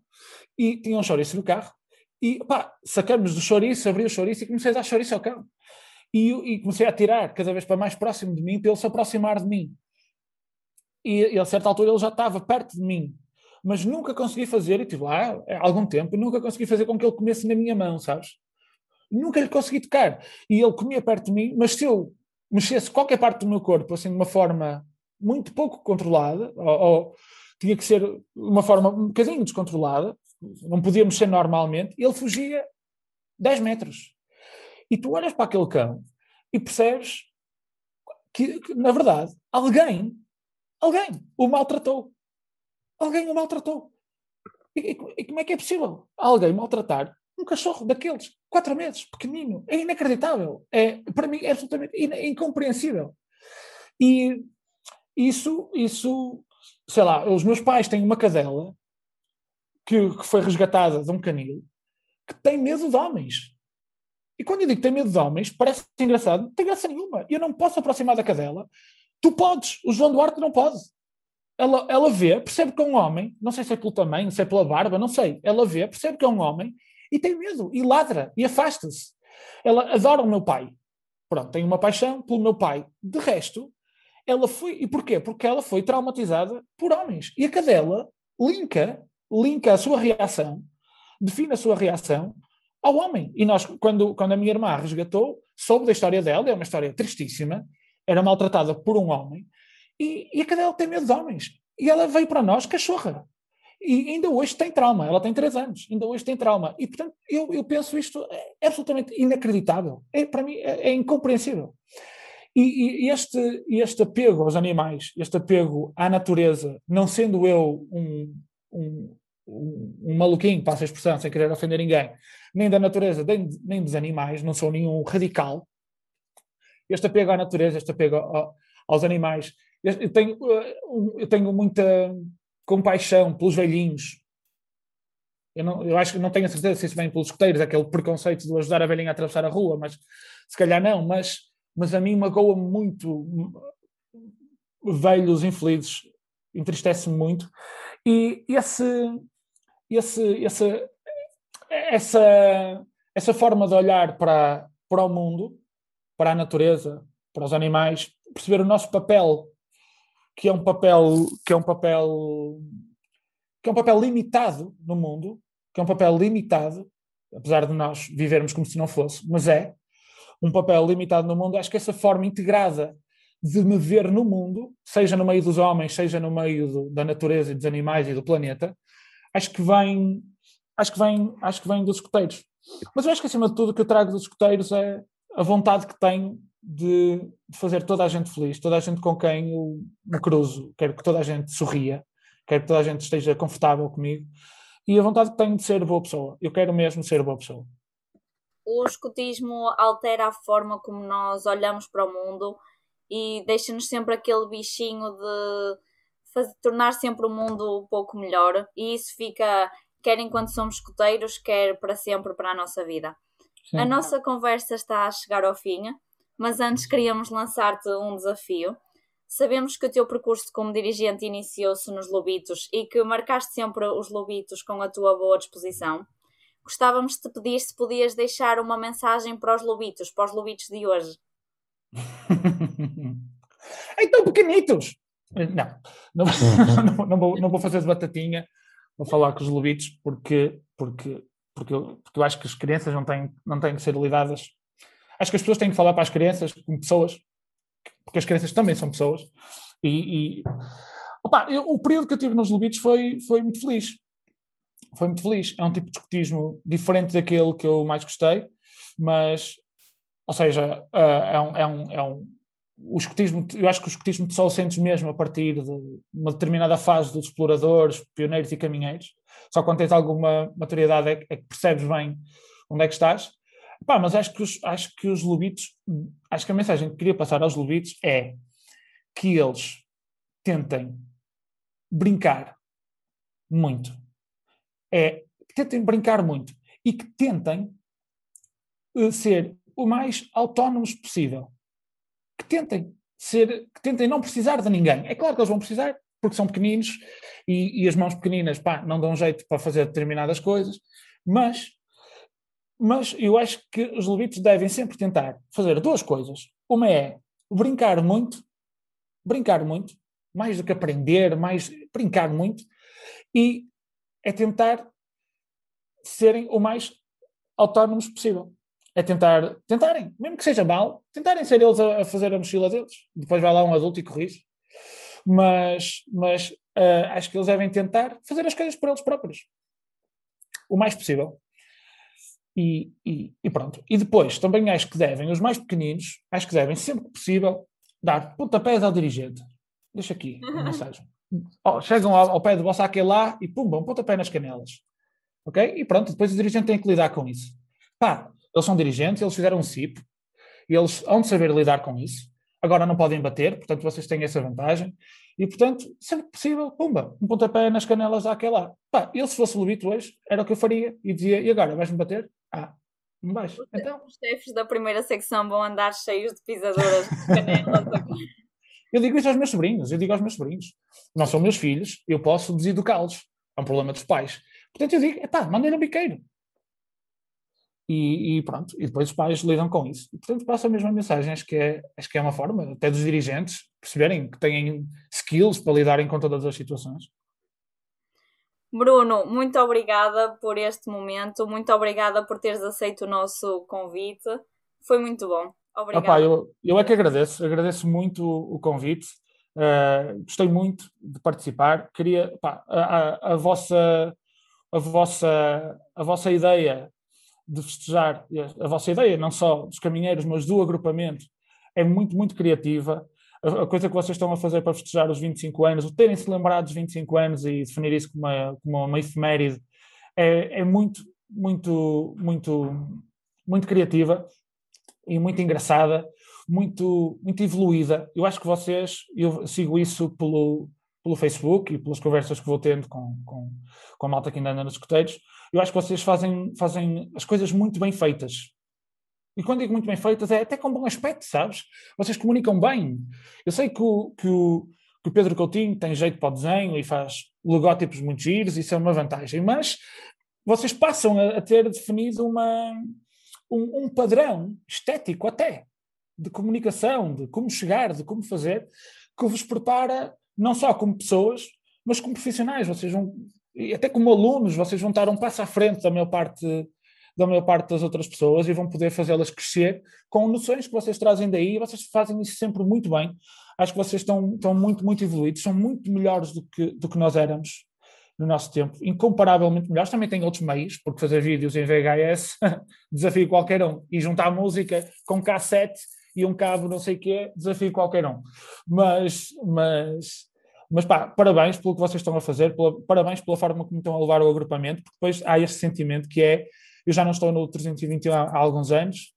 e tinha um chouriço no carro, e pá, sacamos do chouriço, abri o chouriço e comecei a dar chouriço ao cão. E, e, comecei a tirar cada vez para mais próximo de mim, para ele se aproximar de mim. E, e a certa altura ele já estava perto de mim, mas nunca consegui fazer, e estive lá há algum tempo, nunca consegui fazer com que ele comesse na minha mão, sabes? Nunca lhe consegui tocar. E ele comia perto de mim, mas se eu mexesse qualquer parte do meu corpo assim de uma forma muito pouco controlada, ou, ou tinha que ser uma forma um bocadinho descontrolada, não podia mexer normalmente, ele fugia 10 metros. E tu olhas para aquele cão e percebes que, que na verdade, alguém, alguém o maltratou. Alguém o maltratou. E, e, e como é que é possível alguém maltratar um cachorro daqueles, quatro meses, pequenino, é inacreditável. É, para mim é absolutamente incompreensível. E isso, isso, sei lá, os meus pais têm uma cadela que, que foi resgatada de um canil que tem medo de homens. E quando eu digo que tem medo de homens, parece engraçado, não tem graça nenhuma. Eu não posso aproximar da cadela. Tu podes, o João Duarte não pode. Ela, ela vê, percebe que é um homem, não sei se é pelo tamanho, se é pela barba, não sei. Ela vê, percebe que é um homem e tem medo, e ladra, e afasta-se. Ela adora o meu pai. Pronto, tem uma paixão pelo meu pai. De resto, ela foi. E porquê? Porque ela foi traumatizada por homens. E a cadela linka, linka a sua reação, define a sua reação ao homem. E nós, quando, quando a minha irmã a resgatou, soube da história dela, é uma história tristíssima, era maltratada por um homem, e, e a cadela tem medo de homens. E ela veio para nós cachorra. E ainda hoje tem trauma, ela tem três anos, ainda hoje tem trauma. E, portanto, eu, eu penso isto é absolutamente inacreditável. É, para mim, é, é incompreensível. E, e, este, este apego aos animais, este apego à natureza, não sendo eu um, um, um, um maluquinho, passa a expressão, sem querer ofender ninguém, nem da natureza, nem, nem dos animais, não sou nenhum radical. Este apego à natureza, este apego aos animais, eu tenho, eu tenho muita compaixão pelos velhinhos. Eu, não, eu acho que não tenho a certeza se isso vem pelos escuteiros, aquele preconceito de ajudar a velhinha a atravessar a rua, mas se calhar não, mas, mas a mim magoa muito velhos infelizes, entristece-me muito. E esse, esse, esse, essa, essa forma de olhar para, para o mundo, para a natureza, para os animais, perceber o nosso papel que é um papel que é um papel que é um papel limitado no mundo, que é um papel limitado, apesar de nós vivermos como se não fosse, mas é um papel limitado no mundo. Acho que essa forma integrada de me ver no mundo, seja no meio dos homens, seja no meio do, da natureza e dos animais e do planeta, acho que vem, acho que vem, acho que vem dos escuteiros. Mas eu acho que acima de tudo o que eu trago dos escuteiros é a vontade que tenho de, de, fazer toda a gente feliz, toda a gente com quem eu me cruzo. Quero que toda a gente sorria, quero que toda a gente esteja confortável comigo e a vontade que tenho de ser boa pessoa. Eu quero mesmo ser boa pessoa.
O escutismo altera a forma como nós olhamos para o mundo e deixa-nos sempre aquele bichinho de fazer, tornar sempre o mundo um pouco melhor e isso fica quer enquanto somos escuteiros, quer para sempre para a nossa vida. Sim. A nossa conversa está a chegar ao fim mas antes queríamos lançar-te um desafio. Sabemos que o teu percurso como dirigente iniciou-se nos Lobitos e que marcaste sempre os Lobitos com a tua boa disposição. Gostávamos de te pedir se podias deixar uma mensagem para os Lobitos, para os Lobitos de hoje.
então, pequenitos! Não, não, não, não, vou, não vou fazer de batatinha, vou falar com os Lobitos porque, porque, porque, eu, porque eu acho que as crianças não têm, não têm que ser lidadas Acho que as pessoas têm que falar para as crianças como pessoas, porque as crianças também são pessoas. E, e opa, eu, o período que eu tive nos Lubitos foi, foi muito feliz. Foi muito feliz. É um tipo de escutismo diferente daquele que eu mais gostei, mas, ou seja, uh, é, um, é, um, é um. O escutismo, eu acho que o escutismo só o sentes mesmo a partir de uma determinada fase dos exploradores, pioneiros e caminheiros. Só quando tens alguma maturidade é, é que percebes bem onde é que estás. Pá, mas acho que, os, acho que os lobitos, acho que a mensagem que queria passar aos lobitos é que eles tentem brincar muito. É, que tentem brincar muito e que tentem uh, ser o mais autónomos possível. Que tentem ser, que tentem não precisar de ninguém. É claro que eles vão precisar, porque são pequeninos e, e as mãos pequeninas pá, não dão jeito para fazer determinadas coisas, mas mas eu acho que os levitos devem sempre tentar fazer duas coisas. Uma é brincar muito, brincar muito, mais do que aprender, mais brincar muito, e é tentar serem o mais autónomos possível. É tentar, tentarem, mesmo que seja mal, tentarem ser eles a, a fazer a mochila deles. Depois vai lá um adulto e corrige. Mas, mas uh, acho que eles devem tentar fazer as coisas por eles próprios. O mais possível. E, e, e, pronto. E depois, também acho que devem, os mais pequeninos, acho que devem, sempre que possível, dar pontapés ao dirigente. Deixa aqui a uhum. mensagem. Oh, chegam ao, ao, pé do vosso aquele lá e pumba, um pontapé nas canelas. Ok? E pronto, depois o dirigente tem que lidar com isso. Pá, eles são dirigentes, eles fizeram um CIP, eles hão de saber lidar com isso. Agora não podem bater, portanto vocês têm essa vantagem. E, portanto, sempre possível, pumba, um pontapé nas canelas àquele lá. Pá, eu se fosse Lubito hoje, era o que eu faria. E dizia, e agora, vais-me bater? Ah, não vais. Então...
Os chefes da primeira secção vão andar cheios de pisaduras de canelas.
eu digo isso aos meus sobrinhos, eu digo aos meus sobrinhos. Não são meus filhos, eu posso deseducá-los. É um problema dos pais. Portanto, eu digo, pá, mandem no biqueiro. E, e, pronto, e depois os pais lidam com isso. E, portanto, passa a mesma mensagem, acho que, é, acho que é uma forma, até dos dirigentes, perceberem que têm skills para lidarem com todas as situações.
Bruno, muito obrigada por este momento, muito obrigada por teres aceito o nosso convite, foi muito bom. Obrigada.
Opa, eu, eu é que agradeço, agradeço muito o, convite, uh, gostei muito de participar, queria, pá, a, a, a, vossa, a, vossa, a vossa ideia de festejar, a vossa ideia, não só dos caminheiros, mas do agrupamento, é muito, muito criativa. A, coisa que vocês estão a fazer para festejar os 25 anos, o terem-se lembrado dos 25 anos e definir isso como uma, como uma efeméride, é, é muito, muito, muito, muito criativa e muito engraçada, muito, muito evoluída. Eu acho que vocês, eu sigo isso pelo, pelo Facebook e pelas conversas que vou tendo com, com, com a malta que ainda anda nos escuteiros, eu acho que vocês fazem, fazem as coisas muito bem feitas. E quando digo muito bem feitas, é até com bom aspecto, sabes? Vocês comunicam bem. Eu sei que o, que o, que o Pedro Coutinho tem jeito para o desenho e faz logótipos muito giros, isso é uma vantagem, mas vocês passam a, a ter definido uma, um, um padrão estético até, de comunicação, de como chegar, de como fazer, que vos prepara não só como pessoas, mas como profissionais. Vocês vão e até como alunos, vocês vão estar um passo à frente da maior parte, da maior parte das outras pessoas e vão poder fazê-las crescer com noções que vocês trazem daí vocês fazem isso sempre muito bem. Acho que vocês estão, estão muito, muito evoluídos, são muito melhores do que, do que nós éramos no nosso tempo, incomparavelmente melhores. Também tem outros meios, porque fazer vídeos em VHS, desafio qualquer um. E juntar música com cassete e um cabo não sei o quê, desafio qualquer um. Mas, mas mas pá, parabéns pelo que vocês estão a fazer, pela, parabéns pela forma como estão a levar o agrupamento, porque depois há este sentimento que é, eu já não estou no 321 há, há alguns anos,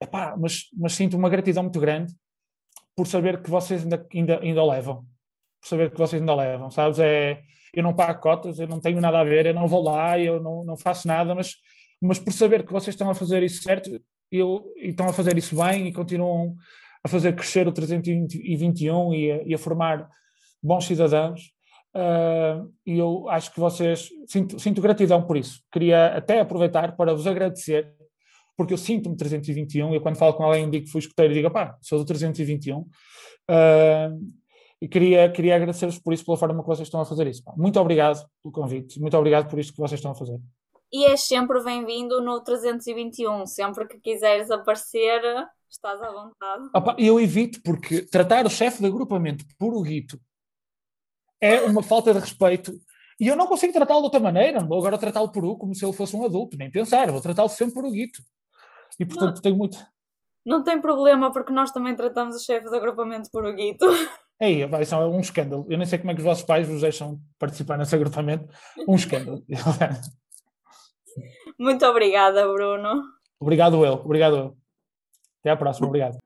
epá, mas, mas sinto uma gratidão muito grande por saber que vocês ainda, ainda, ainda levam, por saber que vocês ainda levam, sabes? É, eu não pago cotas, eu não tenho nada a ver, eu não vou lá, eu não, não faço nada, mas, mas por saber que vocês estão a fazer isso certo, eu, e estão a fazer isso bem e continuam a fazer crescer o 321 e a, e a formar bons cidadãos, uh, e eu acho que vocês, sinto, sinto gratidão por isso. Queria até aproveitar para vos agradecer, porque eu sinto-me 321, e quando falo com alguém digo que fui escuteiro, digo, pá, sou do 321, uh, ah, e queria, queria agradecer-vos por isso, pela forma que vocês estão a fazer isso. Pá. Muito obrigado pelo convite, muito obrigado por isto que vocês estão a fazer.
E és sempre bem-vindo no 321, sempre que quiseres aparecer, estás à vontade.
Opa, eu evito, porque tratar o chefe de agrupamento por o Guito é uma falta de respeito. E eu não consigo tratá-lo de outra maneira, não vou agora tratá-lo por U como se ele fosse um adulto, nem pensar, vou tratá-lo sempre por o Guito. E portanto não, tenho muito.
Não tem problema, porque nós também tratamos o chefe de agrupamento por o Guito.
Ei, vai, isso é um escândalo. Eu nem sei como é que os vossos pais vos deixam participar nesse agrupamento. Um escândalo.
Muito obrigada, Bruno.
Obrigado eu, obrigado eu. Até à próxima, obrigado.